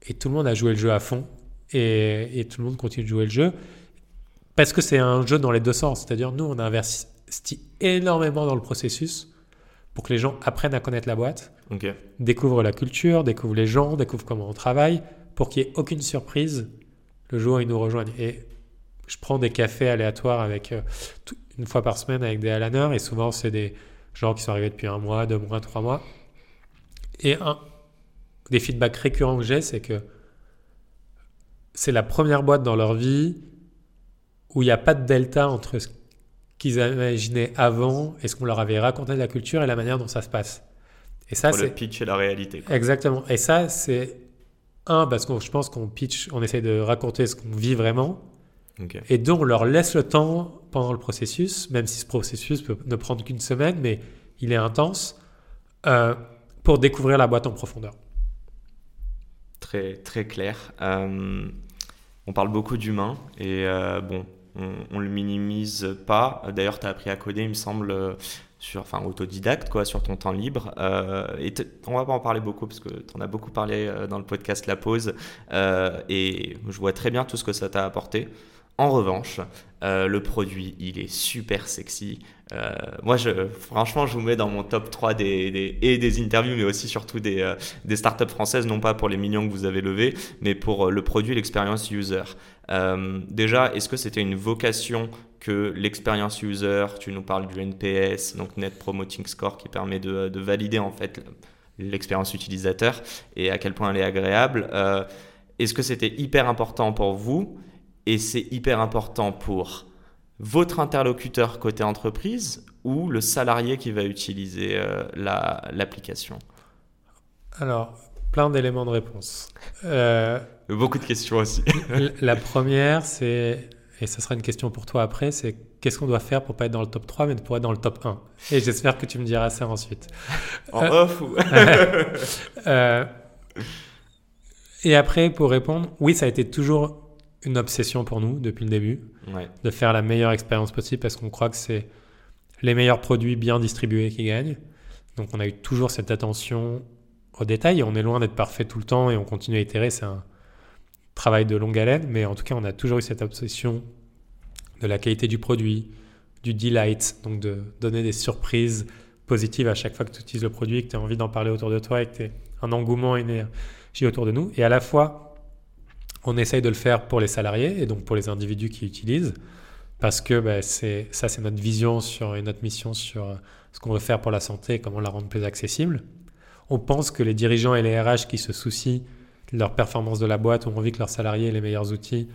et tout le monde a joué le jeu à fond. Et, et tout le monde continue de jouer le jeu. Parce que c'est un jeu dans les deux sens. C'est-à-dire, nous, on a investi énormément dans le processus pour que les gens apprennent à connaître la boîte, découvrent la culture, découvrent les gens, découvrent comment on travaille, pour qu'il n'y ait aucune surprise le jour où ils nous rejoignent. Et je prends des cafés aléatoires avec euh, une fois par semaine avec des Alaners, et souvent c'est des gens qui sont arrivés depuis un mois, deux mois, trois mois. Et un des feedbacks récurrents que j'ai, c'est que c'est la première boîte dans leur vie où il n'y a pas de delta entre ce qu'ils imaginaient avant et ce qu'on leur avait raconté de la culture et la manière dont ça se passe. Et ça, c'est le pitch et la réalité. Exactement. Et ça, c'est un parce que je pense qu'on pitch, on essaie de raconter ce qu'on vit vraiment. Et donc, on leur laisse le temps pendant le processus, même si ce processus peut ne prendre qu'une semaine, mais il est intense, euh, pour découvrir la boîte en profondeur. Très, très clair. Euh, on parle beaucoup d'humains et euh, bon, on, ne le minimise pas. D'ailleurs, tu as appris à coder, il me semble, sur, enfin, autodidacte, quoi, sur ton temps libre. Euh, et on va pas en parler beaucoup parce que tu en as beaucoup parlé euh, dans le podcast La Pause. Euh, et je vois très bien tout ce que ça t'a apporté. En revanche, le produit, il est super sexy. moi, franchement, je vous mets dans mon top 3 des, et des interviews, mais aussi surtout des, des startups françaises, non pas pour les millions que vous avez levés, mais pour le produit, l'expérience user. Euh, déjà, est-ce que c'était une vocation que l'expérience user, tu nous parles du NPS, donc Net Promoting Score, qui permet de, valider en fait l'expérience utilisateur et à quel point elle est agréable. Euh, est-ce que c'était hyper important pour vous et c'est hyper important pour votre interlocuteur côté entreprise ou le salarié qui va utiliser euh, l'application? Alors, plein d'éléments de réponse. Euh, Beaucoup de questions aussi. la première, c'est, et ce sera une question pour toi après, c'est qu'est-ce qu'on doit faire pour pas être dans le top 3, mais pour être dans le top 1 Et j'espère que tu me diras ça ensuite. En euh, off ou euh, Et après, pour répondre, oui, ça a été toujours une obsession pour nous depuis le début, de faire la meilleure expérience possible parce qu'on croit que c'est les meilleurs produits bien distribués qui gagnent. Donc on a eu toujours cette attention au détail. On est loin d'être parfait tout le temps et on continue à itérer. C'est un travail de longue haleine, mais en tout cas, on a toujours eu cette obsession de la qualité du produit, du delight, donc de donner des surprises positives à chaque fois que tu utilises le produit, que tu as envie d'en parler autour de toi et que tu es un engouement énergie autour de nous. Et à la fois, on essaye de le faire pour les salariés et donc pour les individus qui utilisent, parce que bah, c'est, ça, c'est notre vision sur, et notre mission sur ce qu'on veut faire pour la santé et comment la rendre plus accessible on pense que les dirigeants et les RH qui se soucient de leur performance de la boîte ont envie que leurs salariés aient les meilleurs outils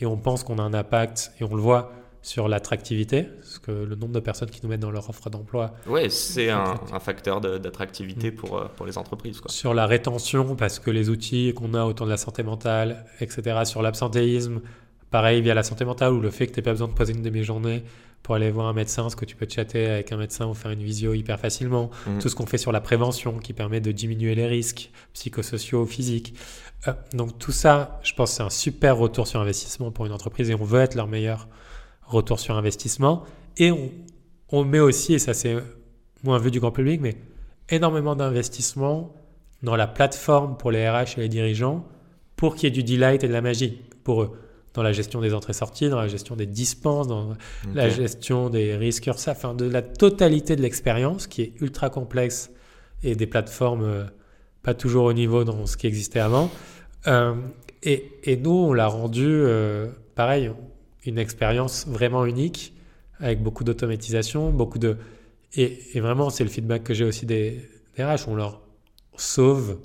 et on pense qu'on a un impact et on le voit sur l'attractivité, parce que le nombre de personnes qui nous mettent dans leur offre d'emploi. Oui, c'est un, facteur d'attractivité mm. pour, euh, pour les entreprises. Sur la rétention, parce que les outils qu'on a autour de la santé mentale, etc., sur l'absentéisme, pareil via la santé mentale ou le fait que tu n'aies pas besoin de poser une demi-journée pour aller voir un médecin, ce que tu peux chatter avec un médecin ou faire une visio hyper facilement. Mhm. Tout ce qu'on fait sur la prévention qui permet de diminuer les risques psychosociaux, physiques. Euh, donc tout ça, je pense c'est un super retour sur investissement pour une entreprise et on veut être leur meilleur retour sur investissement. Et on, on met aussi, et ça c'est moins vu du grand public, mais énormément d'investissement dans la plateforme pour les RH et les dirigeants pour qu'il y ait du delight et de la magie pour eux dans la gestion des entrées-sorties, dans la gestion des dispenses, dans la gestion des risques URSA, enfin de la totalité de l'expérience qui est ultra complexe et des plateformes euh, pas toujours au niveau dans ce qui existait avant. Euh, et, et nous, on l'a rendu, euh, pareil, une expérience vraiment unique avec beaucoup d'automatisation, beaucoup de... Et, et vraiment, c'est le feedback que j'ai aussi des, des RH, on leur sauve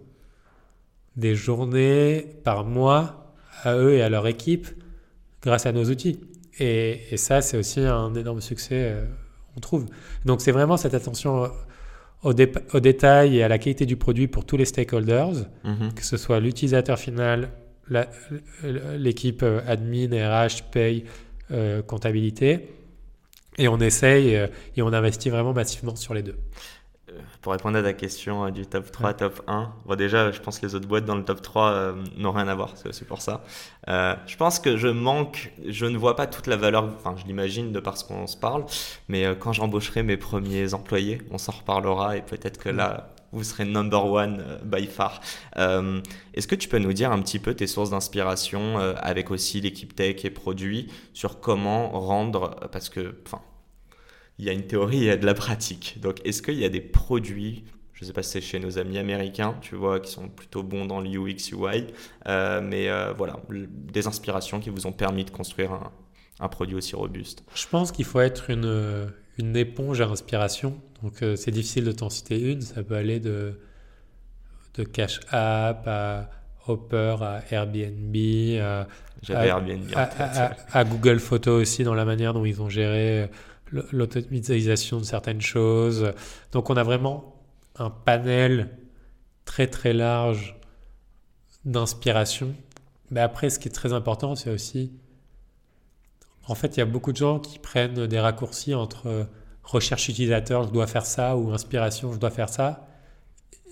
des journées par mois à eux et à leur équipe grâce à nos outils. Et, et ça, c'est aussi un énorme succès, euh, on trouve. Donc, c'est vraiment cette attention au, au, dé- au détail et à la qualité du produit pour tous les stakeholders, Mhm. que ce soit l'utilisateur final, l'équipe euh, admin, RH, paye, euh, comptabilité. Et on essaye euh, et on investit vraiment massivement sur les deux. Pour répondre à ta question euh, du top 3, top 1, bon, déjà, je pense que les autres boîtes dans le top 3 euh, n'ont rien à voir, c'est aussi pour ça. Euh, je pense que je manque, je ne vois pas toute la valeur, enfin, je l'imagine de par ce qu'on se parle, mais quand j'embaucherai mes premiers employés, on s'en reparlera et peut-être que là, vous serez number one by far. Euh, Est-ce que tu peux nous dire un petit peu tes sources d'inspiration euh, avec aussi l'équipe tech et produits sur comment rendre, parce que, enfin, il y a une théorie il y a de la pratique. Donc, est-ce qu'il y a des produits, je ne sais pas si c'est chez nos amis américains, tu vois, qui sont plutôt bons dans l'UX, UI, euh, mais euh, voilà, des inspirations qui vous ont permis de construire un, un produit aussi robuste? Je pense qu'il faut être une, une éponge à inspiration. Donc euh, c'est difficile de t'en citer une. Ça peut aller de, de Cash App à Hopper à Airbnb à, à- Airbnb Google Photos aussi dans la manière dont ils ont géré l'automatisation de certaines choses. Donc on a vraiment un panel très très large d'inspiration. Mais après, ce qui est très important, c'est aussi en fait, il y a beaucoup de gens qui prennent des raccourcis entre recherche utilisateur, je dois faire ça, ou inspiration, je dois faire ça.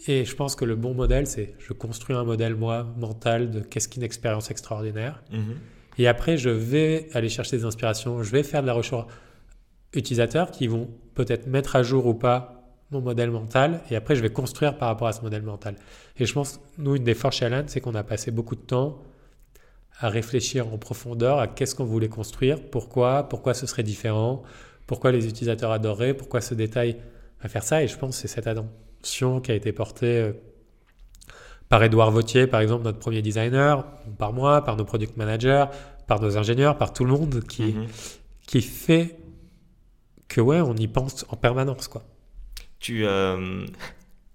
Et je pense que le bon modèle, c'est je construis un modèle, moi, mental, de qu'est-ce qu'une expérience extraordinaire. Mhm. Et après, je vais aller chercher des inspirations, je vais faire de la recherche utilisateur qui vont peut-être mettre à jour ou pas mon modèle mental. Et après, je vais construire par rapport à ce modèle mental. Et je pense, nous, une des forces chez Alan, c'est qu'on a passé beaucoup de temps à réfléchir en profondeur à qu'est-ce qu'on voulait construire, pourquoi, pourquoi ce serait différent, pourquoi les utilisateurs adoreraient, pourquoi ce détail à faire ça. Et je pense que c'est cette attention qui a été portée euh, par Edouard Vautier, par exemple, notre premier designer, par moi, par nos product managers, par nos ingénieurs, par tout le monde qui, Mhm. qui fait que ouais, on y pense en permanence quoi. Tu, euh,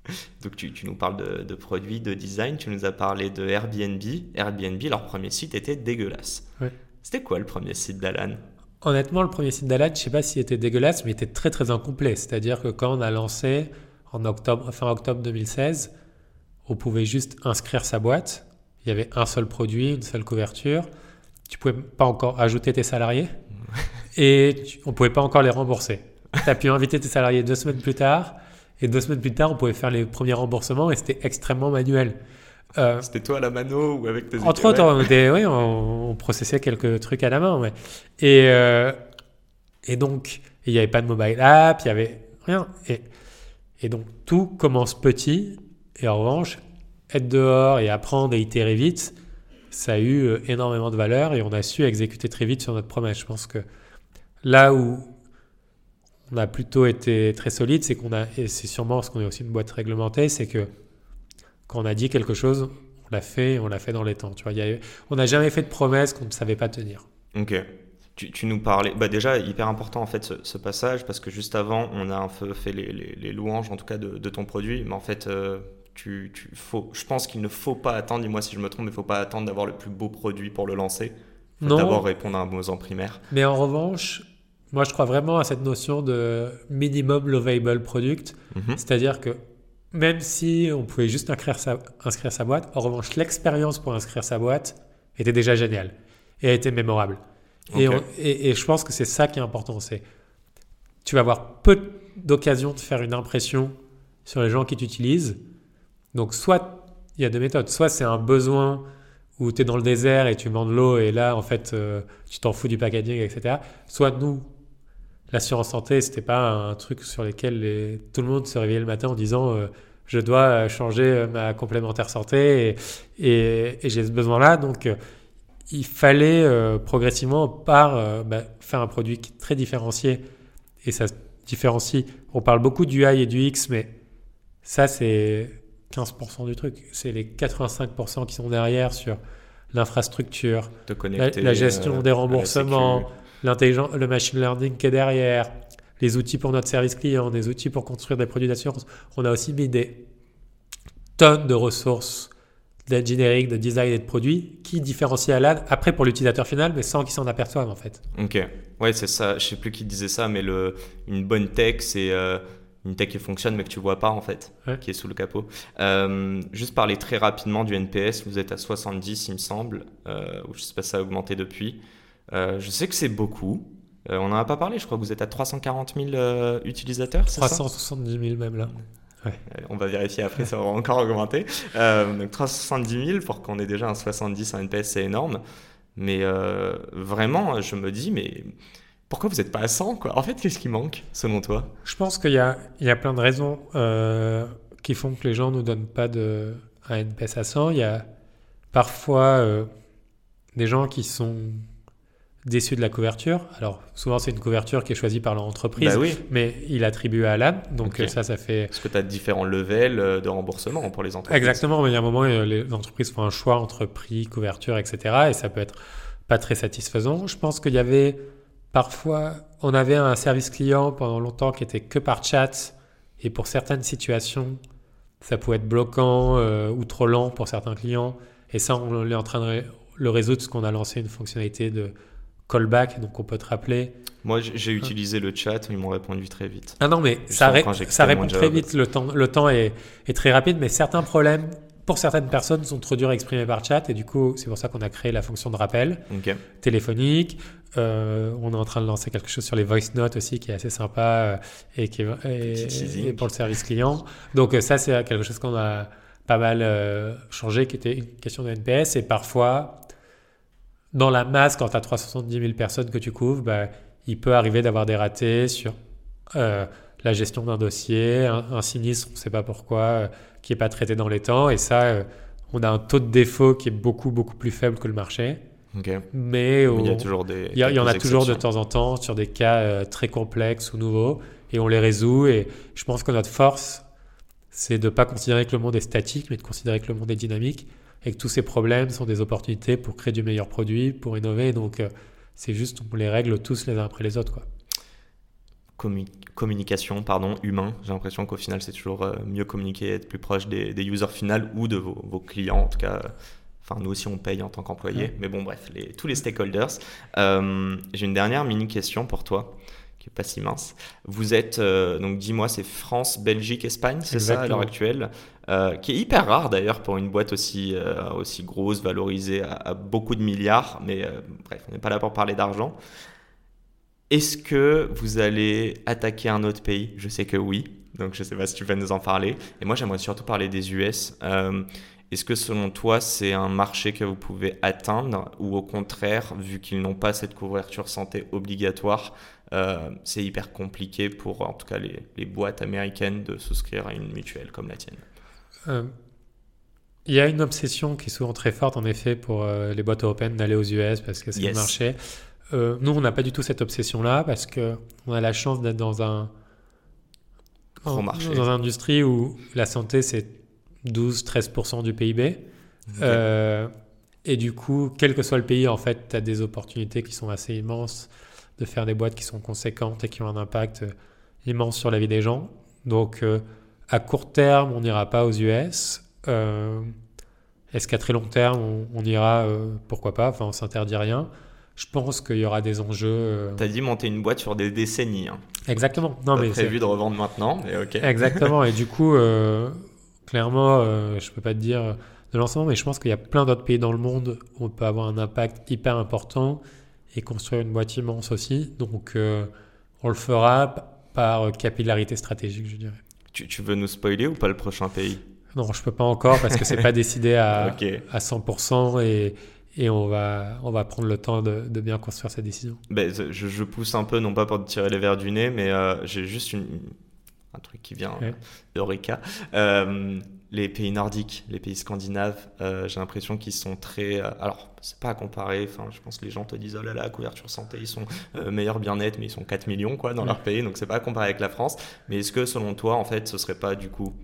donc tu, tu nous parles de, de produits, de design, tu nous as parlé de Airbnb. Airbnb, leur premier site était dégueulasse. Ouais. C'était quoi le premier site d'Alan? Honnêtement, le premier site d'Alan, je sais pas s'il était dégueulasse, mais il était très très incomplet. C'est-à-dire que quand on a lancé en octobre, fin octobre 2016, on pouvait juste inscrire sa boîte. Il y avait un seul produit, une seule couverture. Tu pouvais pas encore ajouter tes salariés et tu- on pouvait pas encore les rembourser. Tu as pu inviter tes salariés deux semaines plus tard et deux semaines plus tard, on pouvait faire les premiers remboursements et c'était extrêmement manuel. Euh, C'était toi à la mano ou avec tes entre autres, on, était- oui, on, on processait quelques trucs à la main. Ouais. Et, euh, et donc, il n'y avait pas de mobile app, il n'y avait rien. Et, et donc, tout commence petit. Et en revanche, être dehors et apprendre et itérer vite, ça a eu euh, énormément de valeur et on a su exécuter très vite sur notre promesse. Je pense que là où on a plutôt été très solide, c'est qu'on a, et c'est sûrement parce qu'on est aussi une boîte réglementée, c'est que quand on a dit quelque chose, on l'a fait on l'a fait dans les temps. Tu vois, y a on n'a jamais fait de promesses qu'on ne savait pas tenir. Ok. Tu, tu nous parlais, bah déjà hyper important en fait ce, ce passage parce que juste avant on a un peu fait les, les- les louanges en tout cas de, de ton produit, mais en fait euh, tu, tu faut, je pense qu'il ne faut pas attendre, dis-moi si je me trompe, mais il faut pas attendre d'avoir le plus beau produit pour le lancer. Faut Non. d'abord répondre à un besoin primaire. Mais en revanche, moi je crois vraiment à cette notion de minimum lovable product. Mhm. C'est-à-dire que même si on pouvait juste inscrire sa, inscrire sa boîte, en revanche, l'expérience pour inscrire sa boîte était déjà géniale. et a été mémorable. Et, Ok. on- et, et je pense que c'est ça qui est important. C'est tu vas avoir peu d'occasions de faire une impression sur les gens qui t'utilisent. Donc soit il y a deux méthodes. Soit c'est un besoin où tu es dans le désert et tu vends de l'eau et là en fait euh, tu t'en fous du packaging, etc. Soit nous, l'assurance santé, c'était pas un truc sur lequel les- tout le monde se réveillait le matin en disant euh, je dois euh, changer euh, ma complémentaire santé et, et- et j'ai ce besoin-là. Donc il fallait euh, progressivement par euh, bah, faire un produit qui est très différencié et ça se différencie. On parle beaucoup du I et du X, mais ça c'est 15% du truc. C'est les 85% qui sont derrière sur l'infrastructure, la, gestion euh, des remboursements, le machine learning qui est derrière, les outils pour notre service client, des outils pour construire des produits d'assurance. On a aussi mis des tonnes de ressources d'engineering, de design et de produits qui différencient Alan après pour l'utilisateur final, mais sans qu'il s'en aperçoive en fait. Ok, ouais, c'est ça. Je sais plus qui disait ça, mais le, une bonne tech, c'est euh, une tech qui fonctionne mais que tu vois pas en fait, Ouais. qui est sous le capot. Euh, juste parler très rapidement du NPS, vous êtes à 70, il me semble, euh, ou je sais pas si ça a augmenté depuis. Euh, je sais que c'est beaucoup. Euh, on n'en a pas parlé, je crois que vous êtes à 340 000 euh, utilisateurs, c'est ça 370 000 même là. On va vérifier après, ça va encore augmenter. Euh, donc 370 000 pour qu'on ait déjà un 70 un NPS, c'est énorme. Mais euh, vraiment, je me dis, mais pourquoi vous n'êtes pas à 100 quoi? En fait, qu'est-ce qui manque selon toi? Je pense qu'il y a, il y a plein de raisons euh, qui font que les gens ne nous donnent pas de, un NPS à 100. Il y a parfois des gens qui sont déçus de la couverture. Alors, souvent, c'est une couverture qui est choisie par leur entreprise, Bah oui, mais il attribue à Alan. Donc, Ok. euh, ça, ça fait. parce que tu as différents levels euh, de remboursement pour les entreprises. Exactement, mais il y a un moment, euh, les entreprises font un choix entre prix, couverture, etc. Et ça peut être pas très satisfaisant. Je pense qu'il y avait parfois, on avait un service client pendant longtemps qui était que par chat. Et pour certaines situations, ça pouvait être bloquant euh, ou trop lent pour certains clients. Et ça, on est en train de le résoudre parce qu'on a lancé une fonctionnalité de callback. Donc, on peut te rappeler Moi, j'ai utilisé le chat, ils m'ont répondu très vite. ah non, mais ça, ré- répond très vite. Le temps, le temps est, est très rapide, mais certains problèmes, pour certaines personnes, sont trop durs à exprimer par chat. Et du coup, c'est pour ça qu'on a créé la fonction de rappel téléphonique. Euh, on est en train de lancer quelque chose sur les voice notes aussi, qui est assez sympa euh, et qui est, et- et pour le service client. Donc euh, ça, c'est quelque chose qu'on a pas mal euh, changé, qui était une question de NPS. Et parfois, dans la masse, quand tu as 370 000 personnes que tu couvres, bah, il peut arriver d'avoir des ratés sur euh, la gestion d'un dossier, un, un sinistre, on ne sait pas pourquoi, euh, qui n'est pas traité dans les temps. Et ça, euh, on a un taux de défaut qui est beaucoup, beaucoup plus faible que le marché. Mais Il y a au- toujours des. il y, a- il y en a toujours de temps en temps sur des cas très complexes ou nouveaux et on les résout. Et je pense que notre force, c'est de ne pas considérer que le monde est statique, mais de considérer que le monde est dynamique et que tous ces problèmes sont des opportunités pour créer du meilleur produit, pour innover. Donc, euh, c'est juste, on les règle tous les uns après les autres. Quoi. commu- communication pardon, humain. J'ai l'impression qu'au final, c'est toujours euh, mieux communiquer, être plus proche des, des users finales ou de vos, vos clients. En tout cas, euh, enfin, nous aussi, on paye en tant qu'employés. Ouais. Mais bon, bref, les, tous les stakeholders. Euh, J'ai une dernière mini question pour toi, qui est pas si mince. Vous êtes, euh, donc dis-moi, c'est France, Belgique, Espagne, c'est ça à l'heure actuelle euh, Qui est hyper rare d'ailleurs pour une boîte aussi, euh, aussi grosse, valorisée à, à beaucoup de milliards. Mais bref, on n'est pas là pour parler d'argent. Est-ce que vous allez attaquer un autre pays? Je sais que oui, donc je ne sais pas si tu vas nous en parler. Et moi, j'aimerais surtout parler des US. Est-ce que selon toi, c'est un marché que vous pouvez atteindre ou au contraire, vu qu'ils n'ont pas cette couverture santé obligatoire, euh, c'est hyper compliqué pour en tout cas les, les boîtes américaines de souscrire à une mutuelle comme la tienne Euh, Il y a une obsession qui est souvent très forte, en effet, pour euh, les boîtes européennes d'aller aux US parce que c'est Yes. le marché. Nous, on n'a pas du tout cette obsession-là parce que on a la chance d'être dans un dans- marché. dans une industrie où la santé c'est 12-13% du PIB. Et du coup, quel que soit le pays, en fait, tu as des opportunités qui sont assez immenses de faire des boîtes qui sont conséquentes et qui ont un impact euh, immense sur la vie des gens. Donc, euh, à court terme, on n'ira pas aux US. Euh, Est-ce qu'à très long terme, on, on ira euh, Pourquoi pas? Enfin, on s'interdit rien. Je pense qu'il y aura des enjeux. euh, Tu as dit monter une boîte sur des décennies. Hein. Exactement. Non, mais prévu de revendre maintenant, mais ok. Exactement. Et du coup, clairement, je peux pas te dire de lancement, mais je pense qu'il y a plein d'autres pays dans le monde où on peut avoir un impact hyper important et construire une boîte immense aussi. Donc, euh, on le fera par capillarité stratégique, je dirais. Tu, tu, veux nous spoiler ou pas le prochain pays? Non, je peux pas encore parce que c'est pas décidé à, à 100% et, et on va, on va prendre le temps de, de bien construire cette décision. Ben, je, je, pousse un peu, non pas pour te tirer les verres du nez, mais euh, j'ai juste une, un truc qui vient ouais. d'Eureka. Euh, les pays nordiques, les pays scandinaves, euh, j'ai l'impression qu'ils sont très. Euh, alors, c'est pas à comparer. Enfin, je pense que les gens te disent oh là là, couverture santé, ils sont euh, meilleurs bien-être, mais ils sont 4 millions quoi dans leur pays, donc c'est pas à comparer avec la France. Mais est-ce que selon toi, en fait, ce serait pas du coup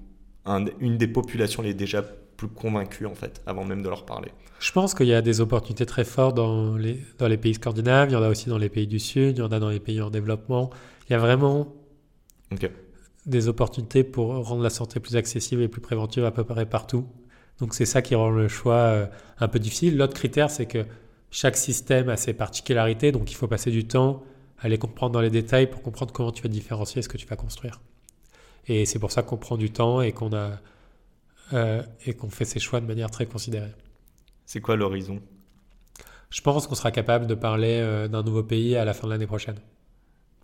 un, une des populations les déjà plus convaincues en fait, avant même de leur parler? Je pense qu'il y a des opportunités très fortes dans les dans les pays scandinaves. Il y en a aussi dans les pays du Sud. Il y en a dans les pays en développement. Il y a vraiment. Ok des opportunités pour rendre la santé plus accessible et plus préventive à peu près partout. Donc c'est ça qui rend le choix euh, un peu difficile. L'autre critère, c'est que chaque système a ses particularités, donc il faut passer du temps à les comprendre dans les détails pour comprendre comment tu vas différencier ce que tu vas construire. Et c'est pour ça qu'on prend du temps et qu'on a euh, et qu'on fait ces choix de manière très considérée. C'est quoi l'horizon? Je pense qu'on sera capable de parler euh, d'un nouveau pays à la fin de l'année prochaine.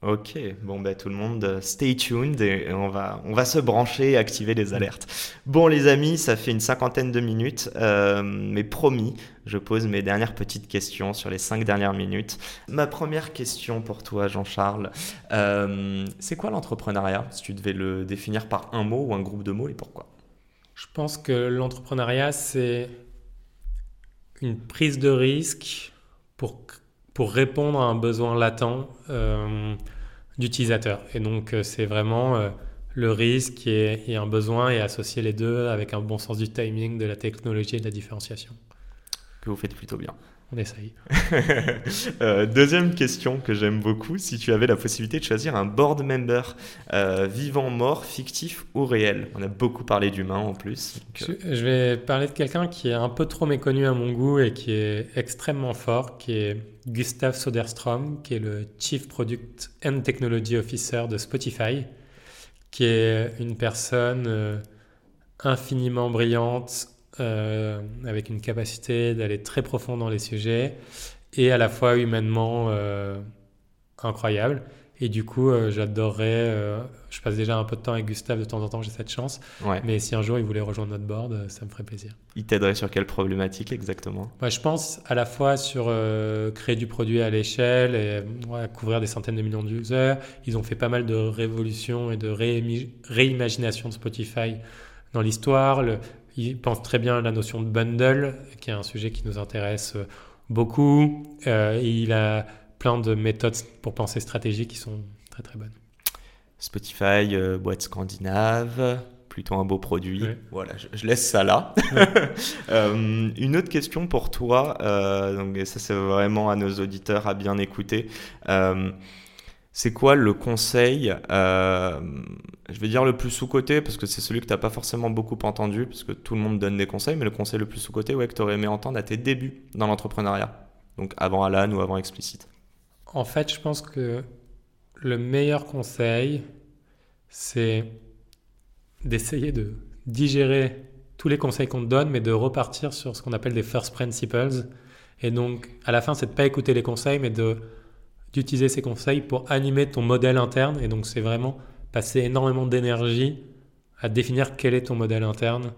Ok, bon ben tout le monde, euh, stay tuned et on va, on va se brancher et activer les alertes. Bon les amis, ça fait une cinquantaine de minutes, euh, mais promis, je pose mes dernières petites questions sur les cinq dernières minutes. Ma première question pour toi Jean-Charles, euh, c'est quoi l'entrepreneuriat Si tu devais le définir par un mot ou un groupe de mots et pourquoi? Je pense que l'entrepreneuriat c'est une prise de risque pour pour répondre à un besoin latent. D'utilisateurs. Et donc, euh, c'est vraiment euh, le risque et, un besoin et associer les deux avec un bon sens du timing, de la technologie et de la différenciation. Que vous faites plutôt bien. On essaye. euh, deuxième question que j'aime beaucoup, si tu avais la possibilité de choisir un board member euh, vivant, mort, fictif ou réel. On a beaucoup parlé d'humain en plus. Je, je, vais parler de quelqu'un qui est un peu trop méconnu à mon goût et qui est extrêmement fort, qui est Gustav Soderstrom, qui est le Chief Product and Technology Officer de Spotify, qui est une personne euh, infiniment brillante, euh, avec une capacité d'aller très profond dans les sujets et à la fois humainement euh, incroyable. Et du coup, euh, j'adorerais. Je passe déjà un peu de temps avec Gustave de temps en temps, j'ai cette chance. Ouais. Mais si un jour il voulait rejoindre notre board, ça me ferait plaisir. Il t'aiderait sur quelle problématique exactement? Ouais, Je pense à la fois sur créer du produit à l'échelle et ouais, couvrir des centaines de millions d'users. Ils ont fait pas mal de révolutions et de réimagination de Spotify dans l'histoire. Ils pensent très bien à la notion de bundle, qui est un sujet qui nous intéresse beaucoup. il a plein de méthodes pour penser stratégie qui sont très très bonnes. Spotify, euh, boîte scandinave, plutôt un beau produit. Voilà, je, je, laisse ça là. euh, une autre question pour toi, euh, donc ça c'est vraiment à nos auditeurs à bien écouter. C'est quoi le conseil, euh, je vais dire le plus sous-côté, parce que c'est celui que tu n'as pas forcément beaucoup entendu, parce que tout le monde donne des conseils, mais le conseil le plus sous-côté ouais, que tu aurais aimé entendre à tes débuts dans l'entrepreneuriat, donc avant Alan ou avant Explicite en fait, je pense que le meilleur conseil, c'est d'essayer de digérer tous les conseils qu'on te donne, mais de repartir sur ce qu'on appelle des first principles. Et donc, à la fin, c'est de pas écouter les conseils, mais de d'utiliser ces conseils pour animer ton modèle interne. Et donc, c'est vraiment passer énormément d'énergie à définir quel est ton modèle interne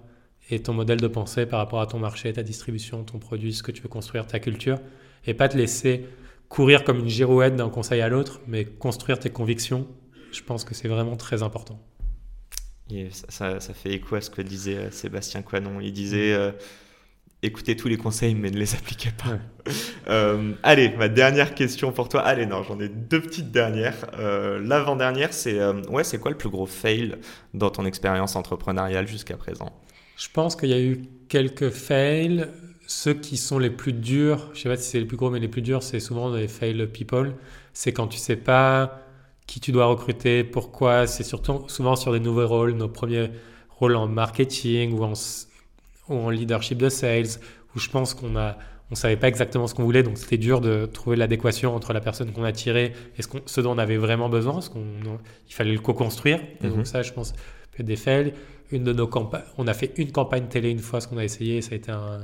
et ton modèle de pensée par rapport à ton marché, ta distribution, ton produit, ce que tu veux construire, ta culture, et pas te laisser courir comme une girouette d'un conseil à l'autre, mais construire tes convictions, je pense que c'est vraiment très important. Et ça, ça, fait écho à ce que disait euh, Sébastien Coinon. Il disait euh, écoutez tous les conseils, mais ne les appliquez pas. Ouais. Euh, allez, ma dernière question pour toi. Allez, non, j'en ai deux petites dernières. Euh, L'avant-dernière, c'est euh, ouais, c'est quoi le plus gros fail dans ton expérience entrepreneuriale jusqu'à présent? Je pense qu'il y a eu quelques fails ceux qui sont les plus durs, je sais pas si c'est les plus gros, mais les plus durs, c'est souvent les fail people. C'est quand tu sais pas qui tu dois recruter, pourquoi. C'est surtout souvent sur des nouveaux rôles, nos premiers rôles en marketing ou en, ou en leadership de sales, où je pense qu'on a, on savait pas exactement ce qu'on voulait, donc c'était dur de trouver l'adéquation entre la personne qu'on a tirée et ce, qu ce, dont on avait vraiment besoin, parce qu'on, il fallait le co-construire. Et donc ça, je pense, peut des fails. Une de nos campagnes, on a fait une campagne télé une fois, ce qu'on a essayé, ça a été un,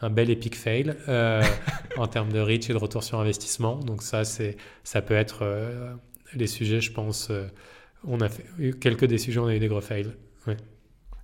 un bel epic fail euh, en termes de reach et de retour sur investissement. Donc ça, c'est, ça peut être euh, les sujets, je pense. Euh, on a fait eu quelques des sujets, on a eu des gros fails.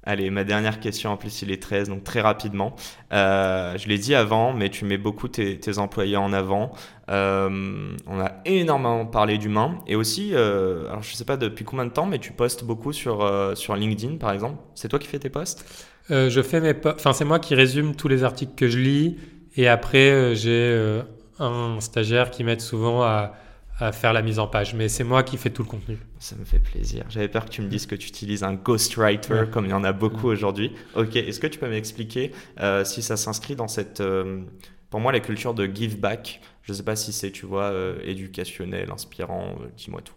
Allez, ma dernière question, en plus il est 13, donc très rapidement. Euh, je l'ai dit avant, mais tu mets beaucoup tes, employés en avant. Euh, on a énormément parlé d'humains et aussi, euh, alors je sais pas depuis combien de temps, mais tu postes beaucoup sur, sur LinkedIn par exemple. C'est toi qui fais tes posts? Je fais mes Enfin, c'est moi qui résume tous les articles que je lis et après j'ai un stagiaire qui m'aide souvent à à faire la mise en page. Mais c'est moi qui fais tout le contenu. Ça me fait plaisir. J'avais peur que tu me dises que tu utilises un ghostwriter comme il y en a beaucoup aujourd'hui. Ok, est-ce que tu peux m'expliquer euh, si ça s'inscrit dans cette, euh, pour moi, la culture de give back? Je ne sais pas si c'est, tu vois, euh, éducationnel, inspirant, dis-moi tout.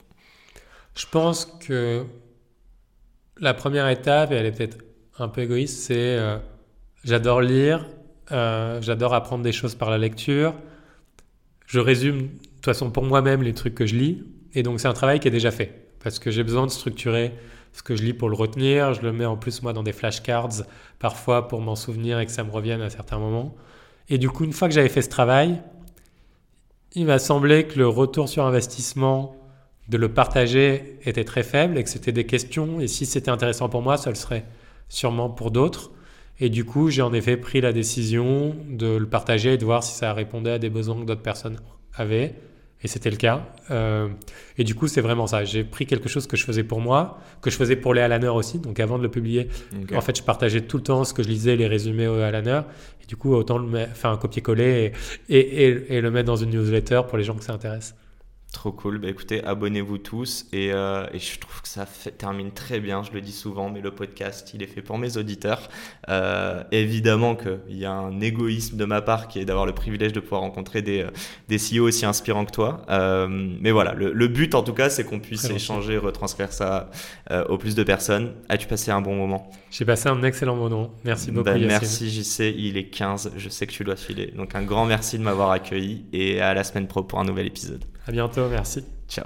Je pense que la première étape, et elle est peut-être un peu égoïste, c'est j'adore lire, j'adore apprendre des choses par la lecture. Je résume toute façon pour moi-même les trucs que je lis. Et donc c'est un travail qui est déjà fait. Parce que j'ai besoin de structurer ce que je lis pour le retenir. Je le mets en plus moi dans des flashcards parfois pour m'en souvenir et que ça me revienne à certains moments. Et du coup, une fois que j'avais fait ce travail, il m'a semblé que le retour sur investissement de le partager était très faible et que c'était des questions. Et si c'était intéressant pour moi, ça le serait sûrement pour d'autres. Et du coup, j'ai en effet pris la décision de le partager et de voir si ça répondait à des besoins que d'autres personnes avaient. Et c'était le cas. Euh, et du coup, c'est vraiment ça. J'ai pris quelque chose que je faisais pour moi, que je faisais pour les Alaner aussi. Donc avant de le publier, en fait, je partageais tout le temps ce que je lisais, les résumés aux Alaner. Et du coup, autant le faire un copier-coller et, et, et, le mettre dans une newsletter pour les gens que ça intéresse. Trop cool. Bah, écoutez, abonnez-vous tous. Et, euh, et, je trouve que ça fait, termine très bien. Je le dis souvent, mais le podcast, il est fait pour mes auditeurs. Euh, évidemment qu'il y a un égoïsme de ma part qui est d'avoir le privilège de pouvoir rencontrer des, euh, des CEO aussi inspirants que toi. Euh, mais voilà, le, le, but en tout cas, c'est qu'on puisse échanger, retranscrire ça au plus de personnes. As-tu passé un bon moment? J'ai passé un excellent moment. Merci beaucoup. Ben, merci JC, il est 15. Je sais que tu dois filer. Donc un grand merci de m'avoir accueilli et à la semaine pro pour un nouvel épisode. À bientôt, merci. Ciao.